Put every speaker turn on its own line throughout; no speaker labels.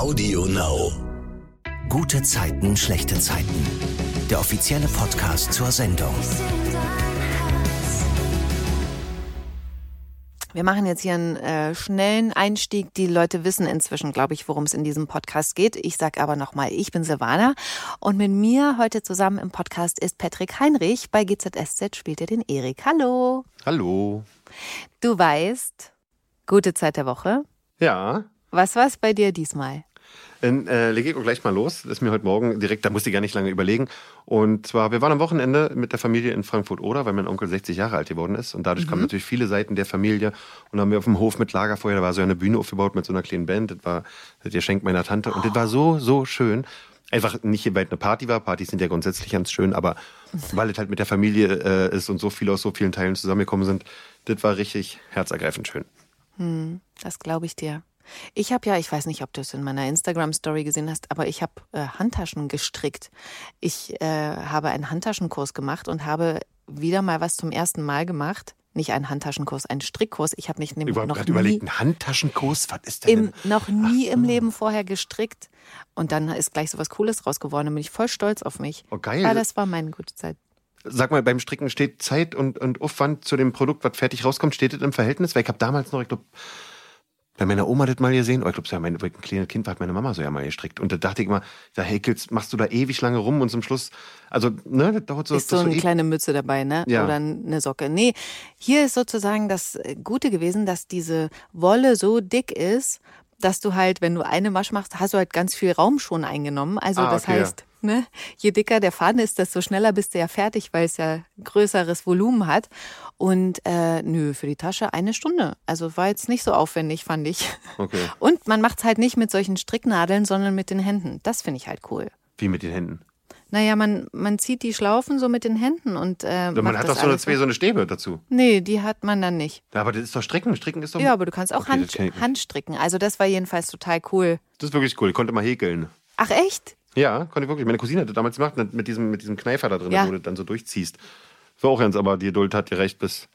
Audio Now.
Gute Zeiten, schlechte Zeiten. Der offizielle Podcast zur Sendung.
Wir machen jetzt hier einen äh, schnellen Einstieg. Die Leute wissen inzwischen, glaube ich, worum es in diesem Podcast geht. Ich sage aber nochmal, ich bin Silvana und mit mir heute zusammen im Podcast ist Patrick Heinrich. Bei GZSZ spielt er den Erik. Hallo.
Hallo.
Du weißt, gute Zeit der Woche.
Ja.
Was war es bei dir diesmal?
Dann äh, lege ich auch gleich mal los. Das ist mir heute Morgen direkt, da musste ich gar nicht lange überlegen. Und zwar, wir waren am Wochenende mit der Familie in Frankfurt-Oder, weil mein Onkel 60 Jahre alt geworden ist. Und dadurch kamen natürlich viele Seiten der Familie. Und dann haben wir auf dem Hof mit Lagerfeuer, da war so eine Bühne aufgebaut mit so einer kleinen Band. Das war das Geschenk meiner Tante. Und das war so, so schön. Einfach nicht, weil es eine Party war. Partys sind ja grundsätzlich ganz schön, aber weil es halt mit der Familie äh, ist und so viele aus so vielen Teilen zusammengekommen sind, das war richtig herzergreifend schön.
Das glaube ich dir. Ich habe ja, ich weiß nicht, ob du es in meiner Instagram-Story gesehen hast, aber ich habe äh, Handtaschen gestrickt. Ich äh, habe einen Handtaschenkurs gemacht und habe wieder mal was zum ersten Mal gemacht. Nicht einen Handtaschenkurs, einen Strickkurs. Ich habe mich
Ich
nämlich
habe
noch
gerade
nie,
überlegt, ein Handtaschenkurs, was ist denn?
im, noch nie im Leben vorher gestrickt. Und dann ist gleich so was Cooles raus geworden. Da bin ich voll stolz auf mich.
Oh, geil.
Ja, das war meine gute Zeit.
Sag mal, beim Stricken steht Zeit und, und Aufwand zu dem Produkt, was fertig rauskommt, steht das im Verhältnis? Weil ich habe damals noch, ich glaube, bei meiner Oma das mal gesehen, oder ich glaube, ja, mein, kleines Kind war, hat meine Mama so ja mal gestrickt. Und da dachte ich immer, da häkelst, machst du da ewig lange rum und zum Schluss, also, ne, das dauert so.
ist so eine
eh-
kleine Mütze dabei, ne?
Ja.
Oder eine Socke. Nee, hier ist sozusagen das Gute gewesen, dass diese Wolle so dick ist, dass du halt, wenn du eine Masch machst, hast du halt ganz viel Raum schon eingenommen. Also
Ah,
das
okay, ja.
Ne, je dicker der Faden ist, desto schneller bist du ja fertig, weil es ja größeres Volumen hat. Und äh, nö, für die Tasche eine Stunde. Also war jetzt nicht so aufwendig, fand ich.
Okay.
Und man macht's halt nicht mit solchen Stricknadeln, sondern mit den Händen. Das finde ich halt cool.
Wie mit den Händen.
Naja, man, man zieht die Schlaufen so mit den Händen und äh,
man
macht
hat
das
doch so eine, zwei so eine Stäbe dazu.
Nee, die hat man dann nicht.
Ja, aber das ist doch Stricken. Stricken ist doch.
Ja, aber du kannst auch
Okay,
Hand. Handstricken. Also das war jedenfalls total cool.
Das ist wirklich cool. Ich konnte mal häkeln.
Ach echt?
Ja, konnte ich wirklich. Meine Cousine hat das damals gemacht, mit diesem, mit diesem Kneifer da drin,
Ja.
wo du dann so durchziehst. War auch ganz, aber die Geduld hat gereicht bis,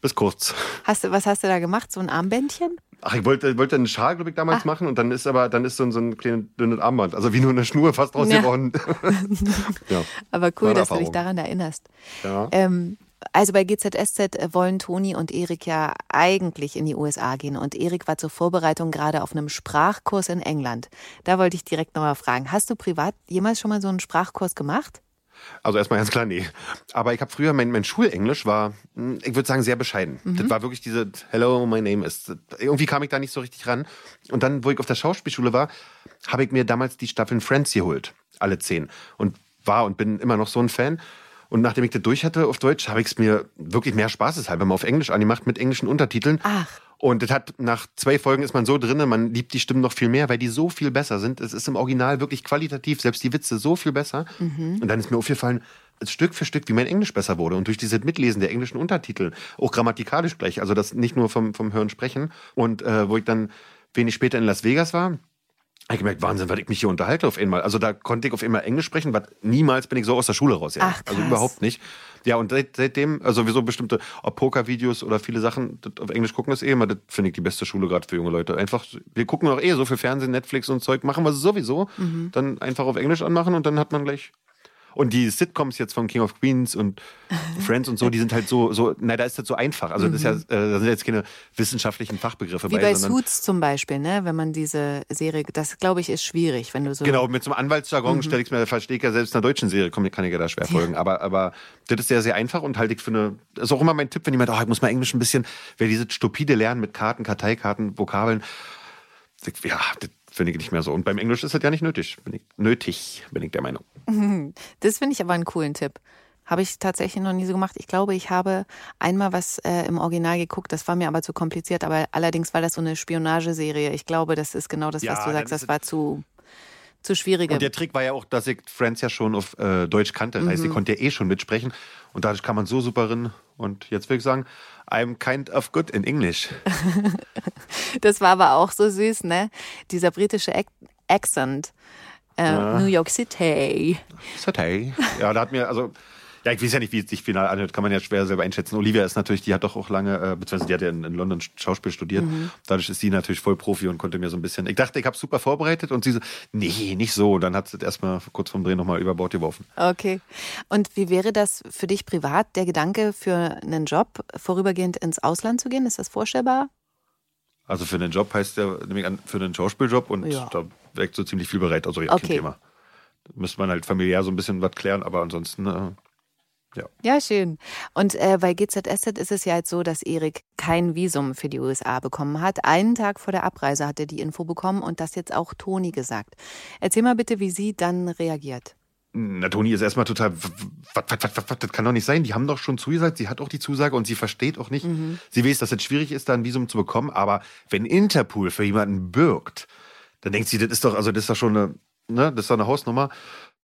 bis kurz.
Hast du, was hast du da gemacht? So ein Armbändchen?
Ach, ich wollte, wollte einen Schal, glaube ich, damals
Ah.
machen und dann ist aber, dann ist so ein, so ein kleines dünnes Armband. Also wie nur eine Schnur fast draus
Ja.
ja.
Aber cool, dass du dich daran erinnerst.
Ja.
Ähm, also bei GZSZ wollen Toni und Erik ja eigentlich in die USA gehen. Und Erik war zur Vorbereitung gerade auf einem Sprachkurs in England. Da wollte ich direkt nochmal fragen. Hast du privat jemals schon mal so einen Sprachkurs gemacht?
Also erstmal ganz klar, nee. Aber ich habe früher, mein, mein Schulenglisch war, hm, ich würde sagen, sehr bescheiden. Das war wirklich diese Hello, my name is. Irgendwie kam ich da nicht so richtig ran. Und dann, wo ich auf der Schauspielschule war, habe ich mir damals die Staffeln Friends geholt. Alle zehn. Und war und bin immer noch so ein Fan. Und nachdem ich das durch hatte auf Deutsch, habe ich es mir wirklich mehr spaßeshalber mal auf Englisch angemacht mit englischen Untertiteln.
Ach.
Und das hat nach zwei Folgen ist man so drinne, man liebt die Stimmen noch viel mehr, weil die so viel besser sind. Es ist im Original wirklich qualitativ, selbst die Witze so viel besser. Und dann ist mir aufgefallen, Stück für Stück, wie mein Englisch besser wurde. Und durch dieses Mitlesen der englischen Untertitel, auch grammatikalisch gleich, also das nicht nur vom, vom Hören sprechen. Und äh, wo ich dann wenig später in Las Vegas war, ich gemerkt, Wahnsinn, was ich mich hier unterhalte auf einmal. Also da konnte ich auf einmal Englisch sprechen, was niemals bin ich so aus der Schule raus.
Ach,
also überhaupt nicht. Ja, und seit, seitdem, also sowieso bestimmte ob Pokervideos oder viele Sachen auf Englisch gucken, ist eh immer, das finde ich die beste Schule gerade für junge Leute. Einfach, wir gucken doch eh so viel Fernsehen, Netflix und Zeug, machen wir sowieso.
Mhm.
Dann einfach auf Englisch anmachen und dann hat man gleich. Und die Sitcoms jetzt von King of Queens und Friends und so, die sind halt so, so, na, da ist das so einfach. Also das ist ja, äh, da sind jetzt keine wissenschaftlichen Fachbegriffe
Mhm. Wie
bei,
bei Suits zum Beispiel, ne? Wenn man diese Serie, das glaube ich ist schwierig, wenn du so.
Genau, mit so einem
Mhm.
Anwaltsjargon stelle ich es mir, verstehe ich ja selbst in einer deutschen Serie, komm, kann ich ja da schwer folgen. Aber, aber das ist sehr, sehr einfach und halte ich für eine, das ist auch immer mein Tipp, wenn jemand, oh, ich muss mal Englisch ein bisschen, wer dieses stupide Lernen mit Karten, Karteikarten, Vokabeln, ja, das finde ich nicht mehr so. Und beim Englisch ist das ja nicht nötig, bin ich, nötig, bin ich der Meinung.
Das finde ich aber einen coolen Tipp. Habe ich tatsächlich noch nie so gemacht. Ich glaube, ich habe einmal was äh, im Original geguckt, das war mir aber zu kompliziert, aber allerdings war das so eine Spionageserie. Ich glaube, das ist genau das,
Ja,
was du sagst. Das war zu, zu schwierige.
Und der Trick war ja auch, dass ich Friends ja schon auf äh, Deutsch kannte. Das heißt, ich konnte ja eh schon mitsprechen. Und dadurch kam man so super rein. Und jetzt will ich sagen, I'm kind of good in English.
Das war aber auch so süß, ne? Dieser britische Ac Accent. Äh, New York City.
Satay. Ja, da hat mir, also, Ja, ich weiß ja nicht, wie es sich final anhört, kann man ja schwer selber einschätzen. Olivia ist natürlich, die hat doch auch lange, äh, beziehungsweise die hat ja in, in London Schauspiel studiert. Mhm. Dadurch ist sie natürlich voll Profi und konnte mir so ein bisschen. Ich dachte, ich habe super vorbereitet und sie so, nee, nicht so. Und dann hat sie erstmal kurz vorm Dreh nochmal über Bord geworfen.
Okay. Und wie wäre das für dich privat, der Gedanke für einen Job, vorübergehend ins Ausland zu gehen? Ist das vorstellbar?
Also für einen Job heißt ja, nämlich für einen Schauspieljob und ja. da weckt so ziemlich viel bereit. Also ja, okay. kein Thema. Da müsste man halt familiär so ein bisschen was klären, aber ansonsten. Äh, ja.
ja, schön. Und äh, bei GZSZ ist es ja jetzt so, dass Erik kein Visum für die USA bekommen hat. Einen Tag vor der Abreise hat er die Info bekommen und das jetzt auch Toni gesagt. Erzähl mal bitte, wie sie dann reagiert.
Na, Toni ist erstmal total, was, was, was, was, das kann doch nicht sein. Die haben doch schon zugesagt, sie hat auch die Zusage und sie versteht auch nicht. Mhm. Sie weiß, dass es schwierig ist, da ein Visum zu bekommen, aber wenn Interpol für jemanden birgt, dann denkt sie, das ist doch, also das ist doch schon eine, ne, das ist doch eine Hausnummer.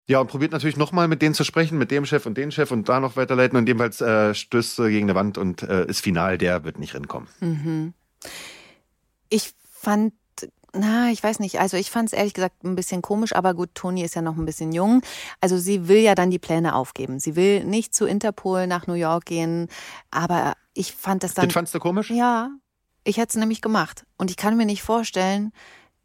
Ja, und probiert natürlich nochmal mit denen zu sprechen, mit dem Chef und den Chef und da noch weiterleiten. Und jedenfalls äh, stößt gegen eine Wand und äh, ist final, der wird nicht rinkommen. Mhm.
Ich fand na, ich weiß nicht. Also ich fand es ehrlich gesagt ein bisschen komisch, aber gut, Toni ist ja noch ein bisschen jung. Also sie will ja dann die Pläne aufgeben. Sie will nicht zu Interpol nach New York gehen, aber ich fand das dann.
Das fandst du komisch?
Ja, ich hätte es nämlich gemacht. Und ich kann mir nicht vorstellen,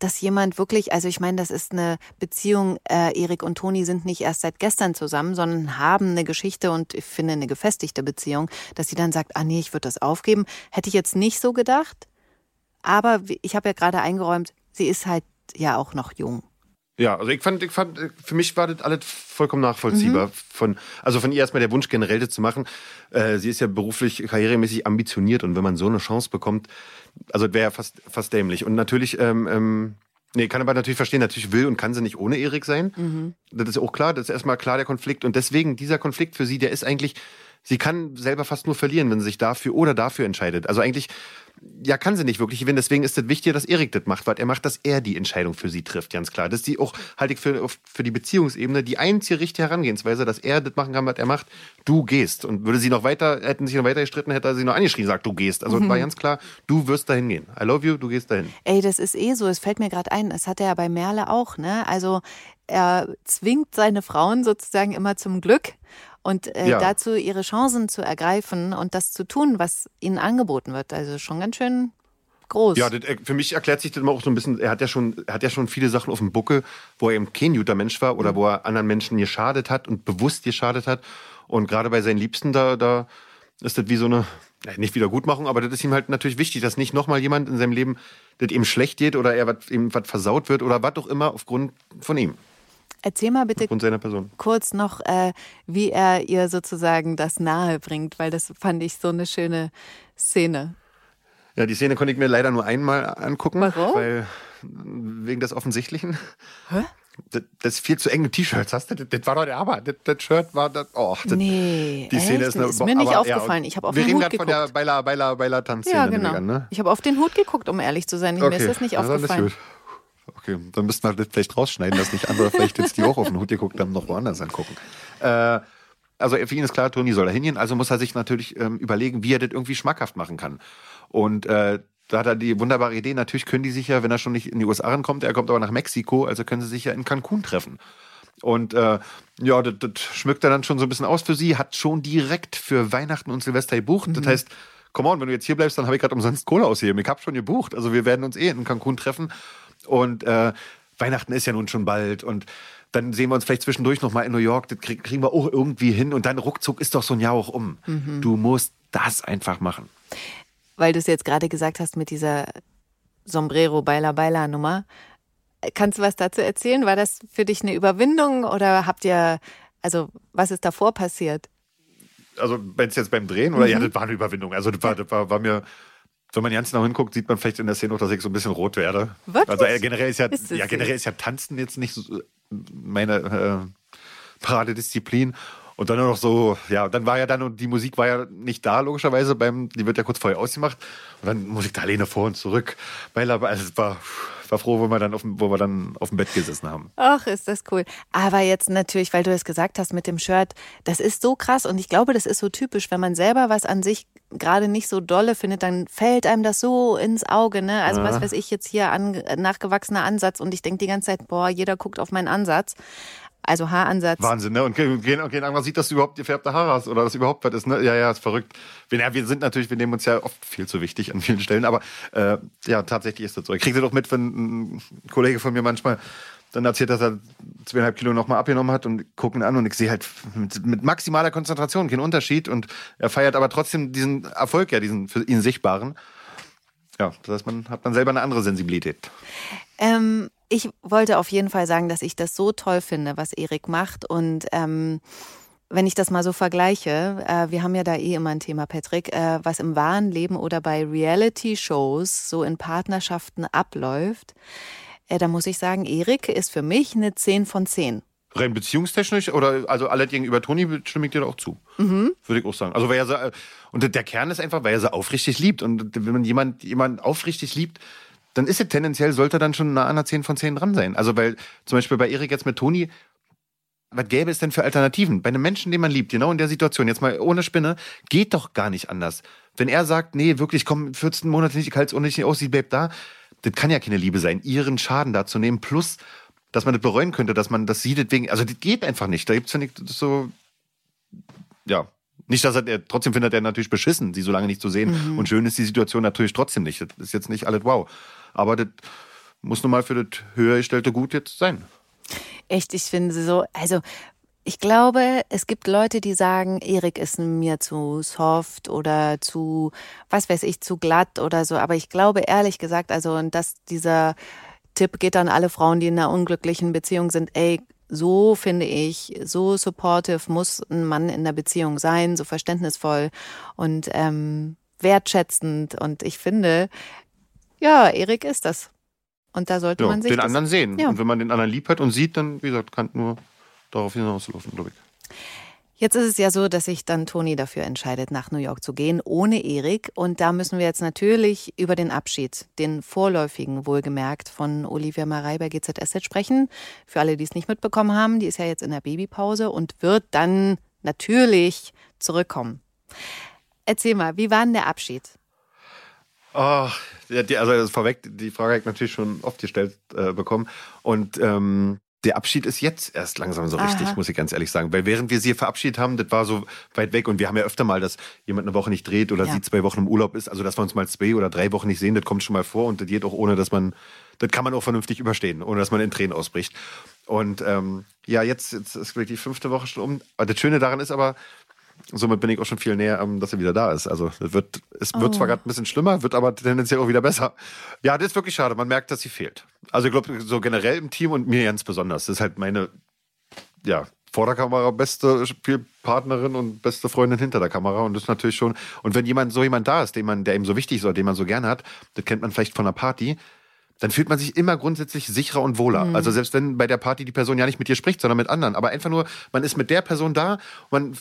dass jemand wirklich, also ich meine, das ist eine Beziehung, äh, Erik und Toni sind nicht erst seit gestern zusammen, sondern haben eine Geschichte und ich finde eine gefestigte Beziehung, dass sie dann sagt, ah nee, ich würde das aufgeben. Hätte ich jetzt nicht so gedacht. Aber ich habe ja gerade eingeräumt, sie ist halt ja auch noch jung.
Ja, also ich fand, ich fand, für mich war das alles vollkommen nachvollziehbar. Mhm. Von, also von ihr erstmal der Wunsch, generell das zu machen. Äh, sie ist ja beruflich, karrieremäßig ambitioniert und wenn man so eine Chance bekommt, also wäre ja fast, fast dämlich. Und natürlich, ähm, ähm, nee, kann aber natürlich verstehen, natürlich will und kann sie nicht ohne Erik sein. Mhm. Das ist auch klar, das ist erstmal klar der Konflikt. Und deswegen, dieser Konflikt für sie, der ist eigentlich, sie kann selber fast nur verlieren, wenn sie sich dafür oder dafür entscheidet. Also eigentlich ja, kann sie nicht wirklich gewinnen. Deswegen ist es wichtiger, dass Erik das macht, weil er macht, dass er die Entscheidung für sie trifft, ganz klar. Das ist die auch, halte ich für, für die Beziehungsebene, die einzige richtige Herangehensweise, dass er das machen kann, was er macht. Du gehst. Und würde sie noch weiter, hätten sich noch weiter gestritten, hätte er sie noch angeschrien, sagt, du gehst. Also mhm. war ganz klar, du wirst dahin gehen. I love you, du gehst dahin.
Ey, das ist eh so. Es fällt mir gerade ein, das hat er ja bei Merle auch, ne? Also, er zwingt seine Frauen sozusagen immer zum Glück und äh, ja. dazu ihre Chancen zu ergreifen und das zu tun, was ihnen angeboten wird. Also schon ganz schön groß.
Ja, das, äh, für mich erklärt sich das immer auch so ein bisschen, er hat ja schon, er hat ja schon viele Sachen auf dem Buckel, wo er eben kein guter Mensch war oder mhm. wo er anderen Menschen geschadet hat und bewusst geschadet hat. Und gerade bei seinen Liebsten, da, da ist das wie so eine, nicht Wiedergutmachung, aber das ist ihm halt natürlich wichtig, dass nicht nochmal jemand in seinem Leben, das ihm schlecht geht oder er wat, ihm was versaut wird oder was auch immer aufgrund von ihm.
Erzähl mal bitte kurz noch, äh, wie er ihr sozusagen das nahe bringt, weil das fand ich so eine schöne Szene.
Ja, die Szene konnte ich mir leider nur einmal angucken. Warum? Weil, wegen des Offensichtlichen. Hä? Das, das viel zu enge T-Shirts, hast du? Das, das, war doch der Hammer. Das, das Shirt war das. Oh, das,
nee, die Szene echt? ist, eine, ist mir nicht aber, aufgefallen. Ich habe auf
wir
den
Hut
geguckt.
Wir reden gerade von der Baila, Baila Tanzszene.
Ja, genau. ne? Ich habe auf den Hut geguckt, um ehrlich zu sein. Okay. Mir ist das nicht aufgefallen. Ja, das ist gut.
Okay, dann müssten wir das vielleicht rausschneiden, dass nicht andere vielleicht jetzt, die auch auf den Hut geguckt haben, noch woanders angucken. Äh, also für ihn ist klar, Toni soll da hingehen, also muss er sich natürlich ähm, überlegen, wie er das irgendwie schmackhaft machen kann. Und äh, da hat er die wunderbare Idee, natürlich können die sich ja, wenn er schon nicht in die USA rankommt, er kommt aber nach Mexiko, also können sie sich ja in Cancun treffen. Und äh, ja, das, das schmückt er dann schon so ein bisschen aus für sie, hat schon direkt für Weihnachten und Silvester gebucht. Mhm. Das heißt, come on, wenn du jetzt hier bleibst, dann habe ich gerade umsonst Kohle ausgegeben. Ich habe schon gebucht. Also wir werden uns eh in Cancun treffen. Und äh, Weihnachten ist ja nun schon bald und dann sehen wir uns vielleicht zwischendurch noch mal in New York. Das kriegen wir auch irgendwie hin und dann ruckzuck ist doch so ein Jahr auch um. Mhm. Du musst das einfach machen.
Weil du es jetzt gerade gesagt hast mit dieser Sombrero Baila Baila Nummer. Kannst du was dazu erzählen? War das für dich eine Überwindung oder habt ihr, also was ist davor passiert?
Also, wenn es jetzt beim Drehen oder mhm. ja, das war eine Überwindung. Also, das war, das war, war mir wenn man ganz genau hinguckt, sieht man vielleicht in der Szene auch, dass ich so ein bisschen rot werde. Wirklich? Also äh, generell ist ja, ist ja generell ist ja Tanzen jetzt nicht so meine äh, Paradedisziplin. Und dann noch so, ja, dann war ja dann, und die Musik war ja nicht da, logischerweise, beim, die wird ja kurz vorher ausgemacht. Und dann Musik da alleine vor und zurück. Weil aber, also es war, war froh, wo wir dann auf dem, wo wir dann auf dem Bett gesessen haben.
Ach, ist das cool. Aber jetzt natürlich, weil du es gesagt hast mit dem Shirt, das ist so krass und ich glaube, das ist so typisch, wenn man selber was an sich gerade nicht so dolle findet, dann fällt einem das so ins Auge. Ne? Also ja. was weiß ich jetzt hier, an, nachgewachsener Ansatz und ich denke die ganze Zeit, boah, jeder guckt auf meinen Ansatz. Also Haaransatz.
Wahnsinn, ne? Und gehen, gehen irgendwann sieht, dass du überhaupt gefärbte Haare hast oder dass überhaupt was ist, ne? Ja, ja, ist verrückt. Wir, ja, wir sind natürlich, wir nehmen uns ja oft viel zu wichtig an vielen Stellen, aber äh, ja, tatsächlich ist das so. Ich kriege doch mit, wenn ein Kollege von mir manchmal dann erzählt, dass er zweieinhalb Kilo nochmal abgenommen hat und gucken an und ich sehe halt mit, mit, maximaler Konzentration keinen Unterschied und er feiert aber trotzdem diesen Erfolg, ja, diesen für ihn sichtbaren. Ja, das heißt, man hat dann selber eine andere Sensibilität.
Ähm, ich wollte auf jeden Fall sagen, dass ich das so toll finde, was Erik macht und ähm, wenn ich das mal so vergleiche, äh, wir haben ja da eh immer ein Thema, Patrick, äh, was im wahren Leben oder bei Reality-Shows so in Partnerschaften abläuft äh, da muss ich sagen, Erik ist für mich eine 10 von 10.
Rein beziehungstechnisch oder also alle gegenüber Toni stimme ich dir auch zu. Mhm. Würde ich auch sagen. Also weil er so, äh, und der Kern ist einfach, weil er sie aufrichtig liebt. Und wenn man jemand, jemand aufrichtig liebt, dann ist es tendenziell, sollte er dann schon nah an einer 10 von 10 dran sein. Also weil zum Beispiel bei Erik jetzt mit Toni, was gäbe es denn für Alternativen? Bei einem Menschen, den man liebt, genau in der Situation, jetzt mal ohne Spinne, geht doch gar nicht anders. Wenn er sagt, nee, wirklich, komm, 14 Monate nicht, ich halte es ohne nicht aussieht, bleib da, das kann ja keine Liebe sein, ihren Schaden da zu nehmen, plus, dass man das bereuen könnte, dass man das sieht, wegen, also das geht einfach nicht. Da gibt es ja nicht so, ja, nicht, dass er, er, trotzdem findet er natürlich beschissen, sie so lange nicht zu sehen. Mhm. Und schön ist die Situation natürlich trotzdem nicht. Das ist jetzt nicht alles wow. Aber das muss nun mal für das höher gestellte Gut jetzt sein.
Echt, ich finde so, also ich glaube, es gibt Leute, die sagen, Erik ist mir zu soft oder zu, was weiß ich, zu glatt oder so. Aber ich glaube ehrlich gesagt, also, und dass dieser Tipp geht an alle Frauen, die in einer unglücklichen Beziehung sind, ey, so finde ich, so supportive muss ein Mann in der Beziehung sein, so verständnisvoll und ähm, wertschätzend. Und ich finde, ja, Erik ist das. Und da sollte
ja,
man sich.
Den anderen sehen. Ja. Und wenn man den anderen lieb hat und sieht, dann, wie gesagt, kann nur darauf hinauslaufen, glaube ich.
Jetzt ist es ja so, dass sich dann Toni dafür entscheidet, nach New York zu gehen, ohne Erik. Und da müssen wir jetzt natürlich über den Abschied, den vorläufigen wohlgemerkt, von Olivia Marei bei GZSZ sprechen. Für alle, die es nicht mitbekommen haben, die ist ja jetzt in der Babypause und wird dann natürlich zurückkommen. Erzähl mal, wie war denn der Abschied?
Oh, also vorweg, die Frage habe ich natürlich schon oft gestellt äh, bekommen. Und ähm, der Abschied ist jetzt erst langsam so richtig, Aha. muss ich ganz ehrlich sagen. Weil während wir sie verabschiedet haben, das war so weit weg und wir haben ja öfter mal, dass jemand eine Woche nicht dreht oder ja. sie zwei Wochen im Urlaub ist. Also dass wir uns mal zwei oder drei Wochen nicht sehen, das kommt schon mal vor und das geht auch ohne, dass man, das kann man auch vernünftig überstehen, ohne dass man in Tränen ausbricht. Und ähm, ja, jetzt, jetzt ist wirklich die fünfte Woche schon um. Aber das Schöne daran ist aber, somit bin ich auch schon viel näher, ähm, dass er wieder da ist. Also es wird, es wird oh. zwar gerade ein bisschen schlimmer, wird aber tendenziell auch wieder besser. Ja, das ist wirklich schade. Man merkt, dass sie fehlt. Also ich glaube, so generell im Team und mir ganz besonders. Das ist halt meine, ja, vor der Kamera beste Spielpartnerin und beste Freundin hinter der Kamera. Und das ist natürlich schon, und wenn jemand, so jemand da ist, den man, der ihm so wichtig ist oder den man so gerne hat, das kennt man vielleicht von einer Party, dann fühlt man sich immer grundsätzlich sicherer und wohler. Mhm. Also selbst wenn bei der Party die Person ja nicht mit dir spricht, sondern mit anderen. Aber einfach nur, man ist mit der Person da, man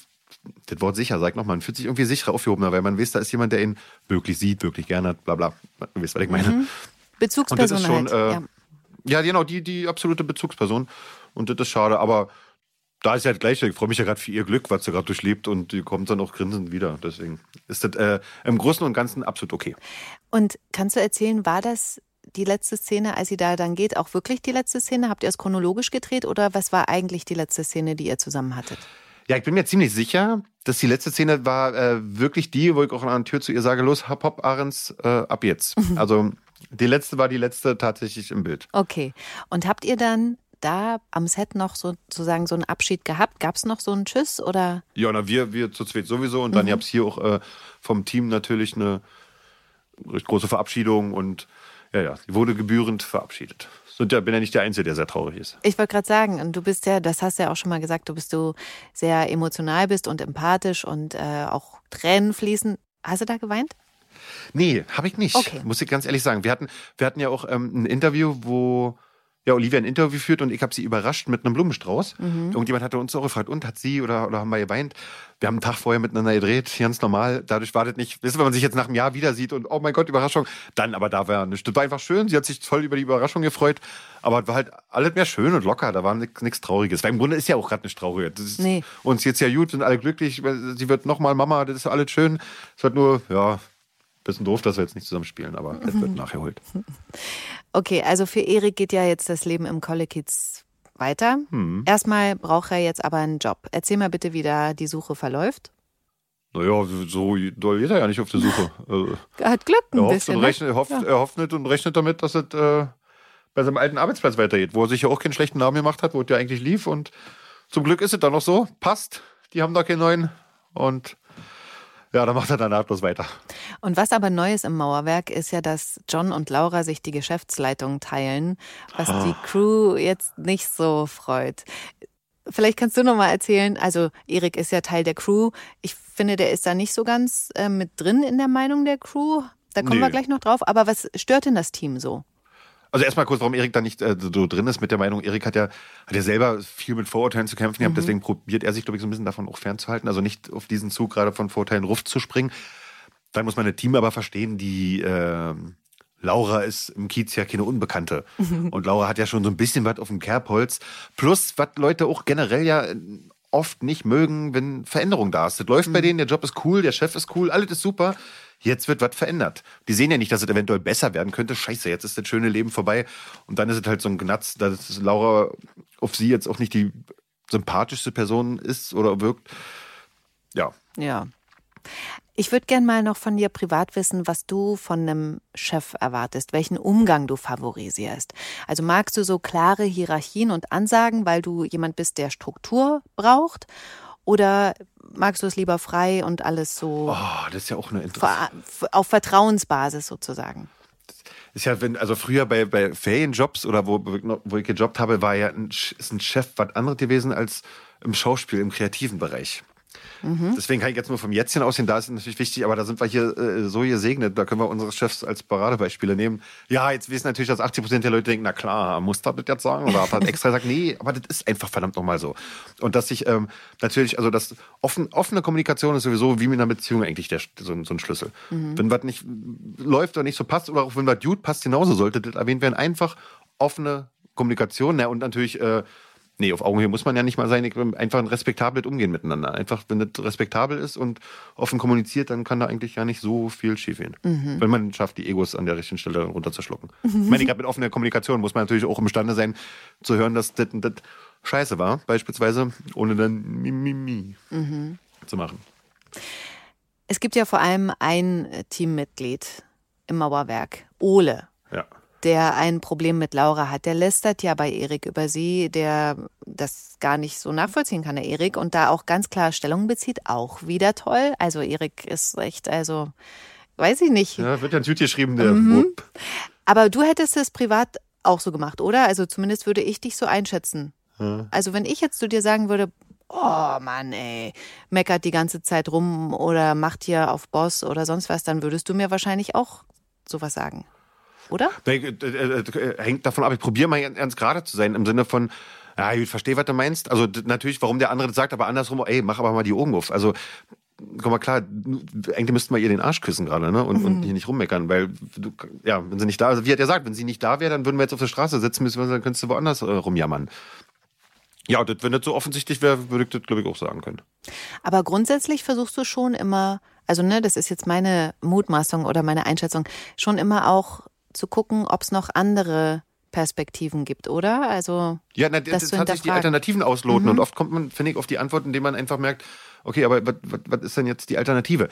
das Wort sicher sagt nochmal, man fühlt sich irgendwie sicherer aufgehobener, weil man weiß, da ist jemand, der ihn wirklich sieht, wirklich gerne hat, bla bla. Du weißt, was ich meine. Mhm.
Bezugsperson. Und das ist schon, halt,
äh, ja. ja. genau, die, die absolute Bezugsperson. Und das ist schade, aber da ist ja das Gleiche. Ich freue mich ja gerade für ihr Glück, was sie gerade durchlebt und die kommt dann auch grinsend wieder. Deswegen ist das äh, im Großen und Ganzen absolut okay.
Und kannst du erzählen, war das die letzte Szene, als sie da dann geht, auch wirklich die letzte Szene? Habt ihr es chronologisch gedreht oder was war eigentlich die letzte Szene, die ihr zusammen hattet?
Ja, ich bin mir ziemlich sicher, dass die letzte Szene war äh, wirklich die, wo ich auch an der Tür zu ihr sage, los, hopp, hopp, Ahrens, äh, ab jetzt. Mhm. Also die letzte war die letzte tatsächlich im Bild.
Okay. Und habt ihr dann da am Set noch sozusagen so einen Abschied gehabt? Gab es noch so einen Tschüss oder?
Ja, na, wir, wir zu zweit sowieso und dann mhm. gab es hier auch äh, vom Team natürlich eine recht große Verabschiedung und ja, ja, sie wurde gebührend verabschiedet. Und ja, bin ja nicht der Einzige, der sehr traurig ist.
Ich wollte gerade sagen, und du bist ja, das hast du ja auch schon mal gesagt, du bist du sehr emotional bist und empathisch und äh, auch Tränen fließen. Hast du da geweint?
Nee, habe ich nicht. Okay. Muss ich ganz ehrlich sagen. Wir hatten, wir hatten ja auch ähm, ein Interview, wo ja, Olivia ein Interview führt und ich habe sie überrascht mit einem Blumenstrauß. Mhm. Irgendjemand hatte uns auch gefragt, und hat sie oder, oder haben wir geweint? Wir haben einen Tag vorher miteinander gedreht, ganz normal. Dadurch war das nicht, wisst ihr, wenn man sich jetzt nach einem Jahr wieder sieht und oh mein Gott, Überraschung, dann aber da war nichts. Das war einfach schön, sie hat sich voll über die Überraschung gefreut, aber es war halt alles mehr schön und locker, da war nichts Trauriges. Weil im Grunde ist ja auch gerade nichts Trauriges. Das ist nee. uns jetzt ja gut, sind alle glücklich, sie wird nochmal Mama, das ist alles schön. Es wird nur, ja, bisschen doof, dass wir jetzt nicht zusammen spielen, aber es wird nachgeholt.
Okay, also für Erik geht ja jetzt das Leben im Kollekiez weiter. Hm. Erstmal braucht er jetzt aber einen Job. Erzähl mal bitte, wie da die Suche verläuft.
Naja, so doll ist er ja nicht auf der Suche.
er hat Glück ein
er hofft
bisschen.
Und
ne?
rechnet, er, hofft, ja. er hofft nicht und rechnet damit, dass es äh, bei seinem alten Arbeitsplatz weitergeht, wo er sich ja auch keinen schlechten Namen gemacht hat, wo es ja eigentlich lief. Und zum Glück ist es dann noch so. Passt. Die haben da keinen neuen. Und ja, dann macht er danach bloß weiter.
Und was aber neu ist im Mauerwerk, ist ja, dass John und Laura sich die Geschäftsleitung teilen, was oh. die Crew jetzt nicht so freut. Vielleicht kannst du noch mal erzählen, also Erik ist ja Teil der Crew. Ich finde, der ist da nicht so ganz äh, mit drin in der Meinung der Crew. Da kommen nee. wir gleich noch drauf. Aber was stört denn das Team so?
Also erstmal kurz, warum Erik da nicht äh, so drin ist mit der Meinung, Erik hat ja, hat ja selber viel mit Vorurteilen zu kämpfen gehabt, mhm. deswegen probiert er sich, glaube ich, so ein bisschen davon auch fernzuhalten, also nicht auf diesen Zug gerade von Vorurteilen Ruft zu springen. Dann muss man ein Team aber verstehen, die äh, Laura ist im Kiez ja keine Unbekannte. Mhm. Und Laura hat ja schon so ein bisschen was auf dem Kerbholz. Plus, was Leute auch generell ja oft nicht mögen, wenn Veränderung da ist. Das läuft mhm. bei denen, der Job ist cool, der Chef ist cool, alles ist super jetzt wird was verändert. Die sehen ja nicht, dass es eventuell besser werden könnte. Scheiße, jetzt ist das schöne Leben vorbei. Und dann ist es halt so ein Gnatz, dass Laura auf sie jetzt auch nicht die sympathischste Person ist oder wirkt. Ja.
Ja. Ich würde gerne mal noch von dir privat wissen, was du von einem Chef erwartest, welchen Umgang du favorisierst. Also magst du so klare Hierarchien und Ansagen, weil du jemand bist, der Struktur braucht? Oder magst du es lieber frei und alles so?
Oh, das ist ja auch eine interessante.
Auf Vertrauensbasis sozusagen.
Ist ja, wenn, also früher bei, bei Ferienjobs oder wo, wo ich gejobbt habe, war ja ein, ist ein Chef was anderes gewesen als im Schauspiel, im kreativen Bereich. Mhm. Deswegen kann ich jetzt nur vom Jätzchen aussehen, da ist natürlich wichtig, aber da sind wir hier äh, so gesegnet, da können wir unsere Chefs als Paradebeispiele nehmen. Ja, jetzt wissen natürlich, dass 80 Prozent der Leute denken, na klar, muss das jetzt sagen? Oder hat er extra gesagt, nee, aber das ist einfach verdammt nochmal so. Und dass sich ähm, natürlich, also das offen, offene Kommunikation ist sowieso wie mit einer Beziehung eigentlich der, so, so ein Schlüssel. Mhm. Wenn was nicht läuft oder nicht so passt, oder auch wenn was gut passt, genauso sollte das erwähnt werden, einfach offene Kommunikation, ne? und natürlich äh, Nee, auf Augenhöhe muss man ja nicht mal sein. Einfach ein respektables Umgehen miteinander. Einfach, wenn das respektabel ist und offen kommuniziert, dann kann da eigentlich gar nicht so viel schiefgehen. Mhm. Wenn man schafft, die Egos an der richtigen Stelle runterzuschlucken. Mhm. Ich meine, gerade mit offener Kommunikation muss man natürlich auch imstande sein, zu hören, dass das, das scheiße war, beispielsweise, ohne dann Mimimi mhm. zu machen.
Es gibt ja vor allem ein Teammitglied im Mauerwerk, Ole. Der ein Problem mit Laura hat. Der lästert ja bei Erik über sie, der das gar nicht so nachvollziehen kann, der Erik, und da auch ganz klar Stellung bezieht, auch wieder toll. Also Erik ist echt, also weiß ich nicht.
Ja, wird ja ein Süd geschrieben, der mhm.
Aber du hättest es privat auch so gemacht, oder? Also zumindest würde ich dich so einschätzen. Ja. Also wenn ich jetzt zu dir sagen würde, oh Mann, ey, meckert die ganze Zeit rum oder macht hier auf Boss oder sonst was, dann würdest du mir wahrscheinlich auch sowas sagen oder?
Nee, äh, äh, äh, hängt davon ab. Ich probiere mal ernst gerade zu sein, im Sinne von, ja, ich verstehe, was du meinst. Also natürlich, warum der andere das sagt, aber andersrum, ey, mach aber mal die Augen auf. Also guck mal klar, eigentlich müssten wir ihr den Arsch küssen gerade, ne? Und, mhm. und hier nicht rummeckern, weil du, ja, wenn sie nicht da, also wie hat er gesagt, wenn sie nicht da wäre, dann würden wir jetzt auf der Straße sitzen müssen, dann könntest du woanders äh, rumjammern. Ja, das, wenn das so offensichtlich wäre, würde ich das, glaube ich, auch sagen können.
Aber grundsätzlich versuchst du schon immer, also ne, das ist jetzt meine Mutmaßung oder meine Einschätzung, schon immer auch zu gucken, ob es noch andere Perspektiven gibt, oder? Also
ja, na, das, sich die Alternativen ausloten mhm. und oft kommt man, finde ich, auf die Antwort, indem man einfach merkt, okay, aber was, ist denn jetzt die Alternative?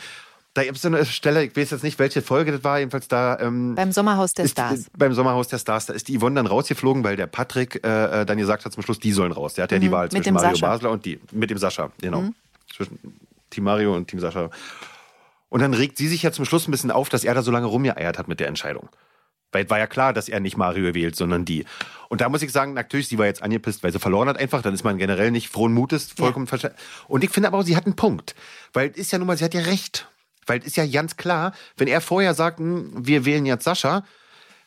Da gibt es eine Stelle, ich weiß jetzt nicht, welche Folge das war, jedenfalls da. Ähm,
beim Sommerhaus der ist, Stars.
Beim Sommerhaus der Stars, da ist die Yvonne dann rausgeflogen, weil der Patrick äh, äh dann gesagt hat zum Schluss, die sollen raus. Der hat ja die mhm. Wahl zwischen Mario Sascha. Basler und die. Mit dem Sascha, genau. Mhm. Zwischen Team Mario und Team Sascha. Und dann regt sie sich ja zum Schluss ein bisschen auf, dass er da so lange rumgeeiert hat mit der Entscheidung. Weil es war ja klar, dass er nicht Mario wählt, sondern die. Und da muss ich sagen, natürlich, sie war jetzt angepisst, weil sie verloren hat einfach. Dann ist man generell nicht frohen Mutes, vollkommen ja. verstanden. Und ich finde aber auch, sie hat einen Punkt. Weil es ist ja nun mal, sie hat ja recht. Weil es ist ja ganz klar, wenn er vorher sagt, hm, wir wählen jetzt Sascha,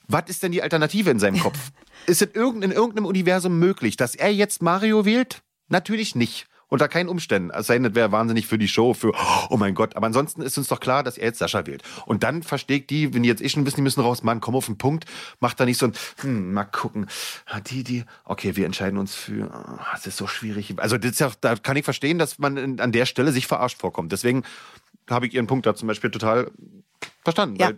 Was ist denn die Alternative in seinem Kopf? ist es in irgendeinem Universum möglich, dass er jetzt Mario wählt? Natürlich nicht. Unter keinen Umständen. Es sei denn, das wäre wahnsinnig für die Show, für, oh mein Gott. Aber ansonsten ist uns doch klar, dass er jetzt Sascha wählt. Und dann versteht die, wenn die jetzt eh schon wissen, die müssen raus, Mann, komm auf den Punkt, macht da nicht so ein, hm, mal gucken. Ah, die, die, okay, wir entscheiden uns für, oh, das ist so schwierig. Also, das ist ja, da kann ich verstehen, dass man an der Stelle sich verarscht vorkommt. Deswegen habe ich ihren Punkt da zum Beispiel total verstanden.
Ja.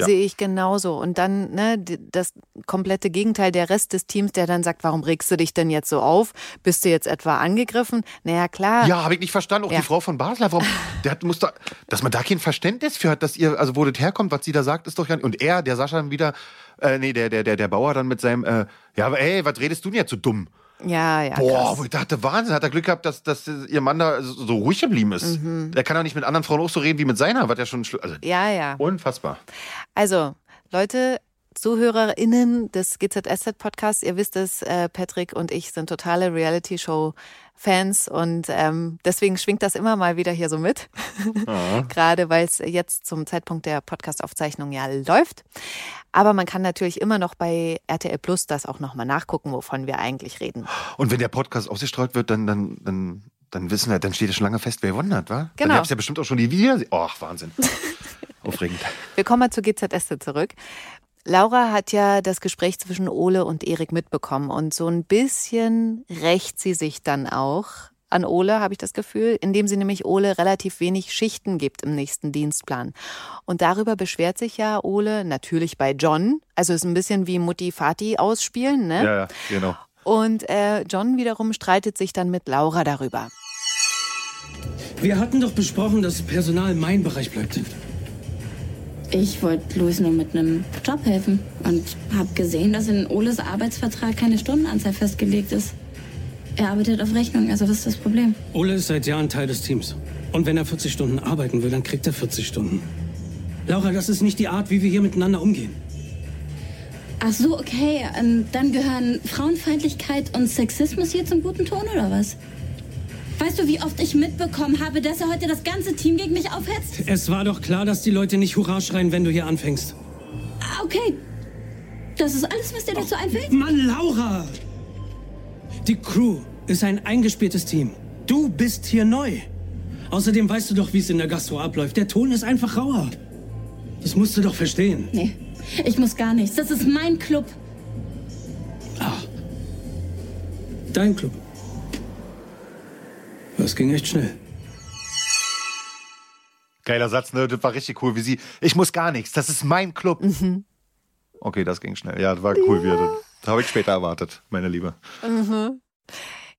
Ja. Sehe ich genauso. Und dann ne, das komplette Gegenteil, der Rest des Teams, der dann sagt, warum regst du dich denn jetzt so auf? Bist du jetzt etwa angegriffen? Naja, klar.
Ja, habe ich nicht verstanden. Auch ja. die Frau von Basler, warum, der hat, muss da, dass man da kein Verständnis für hat, dass ihr, also wo das herkommt, was sie da sagt, ist doch ja nicht. Und er, der Sascha dann wieder, äh, nee, der, der, der, der Bauer dann mit seinem, äh, ja, aber ey, was redest du denn jetzt so dumm?
Ja, ja.
Boah, wo ich dachte, Wahnsinn, hat er Glück gehabt, dass, dass ihr Mann da so ruhig geblieben ist. Mhm. Der kann doch nicht mit anderen Frauen auch so reden wie mit seiner, was ja schon. Also,
ja, ja.
Unfassbar.
Also, Leute, ZuhörerInnen des GZSZ-Podcasts, ihr wisst es, äh, Patrick und ich sind totale Reality-Show-Fans und ähm, deswegen schwingt das immer mal wieder hier so mit. Gerade weil es jetzt zum Zeitpunkt der Podcast-Aufzeichnung ja läuft. Aber man kann natürlich immer noch bei RTL Plus das auch nochmal nachgucken, wovon wir eigentlich reden.
Und wenn der Podcast ausgestrahlt wird, dann, dann, dann, dann wissen wir, dann steht ja schon lange fest, wer gewonnen hat, wa?
Genau.
Dann gab es ja bestimmt auch schon die Videos. Oh, Wahnsinn. Aufregend.
Wir kommen mal zu GZS zurück. Laura hat ja das Gespräch zwischen Ole und Erik mitbekommen und so ein bisschen rächt sie sich dann auch an Ole, habe ich das Gefühl, indem sie nämlich Ole relativ wenig Schichten gibt im nächsten Dienstplan. Und darüber beschwert sich ja Ole natürlich bei John. Also ist ein bisschen wie Mutti Fati ausspielen, ne?
Ja, ja, genau.
Und äh, John wiederum streitet sich dann mit Laura darüber.
Wir hatten doch besprochen, dass Personal mein Bereich bleibt.
Ich wollte Louis nur mit einem Job helfen und habe gesehen, dass in Oles Arbeitsvertrag keine Stundenanzahl festgelegt ist. Er arbeitet auf Rechnung, also was ist das Problem?
Ole ist seit Jahren Teil des Teams. Und wenn er 40 Stunden arbeiten will, dann kriegt er 40 Stunden. Laura, das ist nicht die Art, wie wir hier miteinander umgehen.
Ach so, okay. Ähm, dann gehören Frauenfeindlichkeit und Sexismus hier zum guten Ton, oder was? Weißt du, wie oft ich mitbekommen habe, dass er heute das ganze Team gegen mich aufhetzt?
Es war doch klar, dass die Leute nicht Hurra schreien, wenn du hier anfängst.
Ah, okay. Das ist alles, was dir dazu einfällt?
Mann, Laura! Die Crew ist ein eingespieltes Team. Du bist hier neu. Außerdem weißt du doch, wie es in der Gastro abläuft. Der Ton ist einfach rauer. Das musst du doch verstehen.
Nee, ich muss gar nichts. Das ist mein Club.
Ah. Dein Club. Das ging echt schnell.
Geiler Satz, ne? Das war richtig cool, wie sie. Ich muss gar nichts, das ist mein Club. Mhm. Okay, das ging schnell. Ja, das war cool, ja. wie das, das habe ich später erwartet, meine Liebe.
Mhm.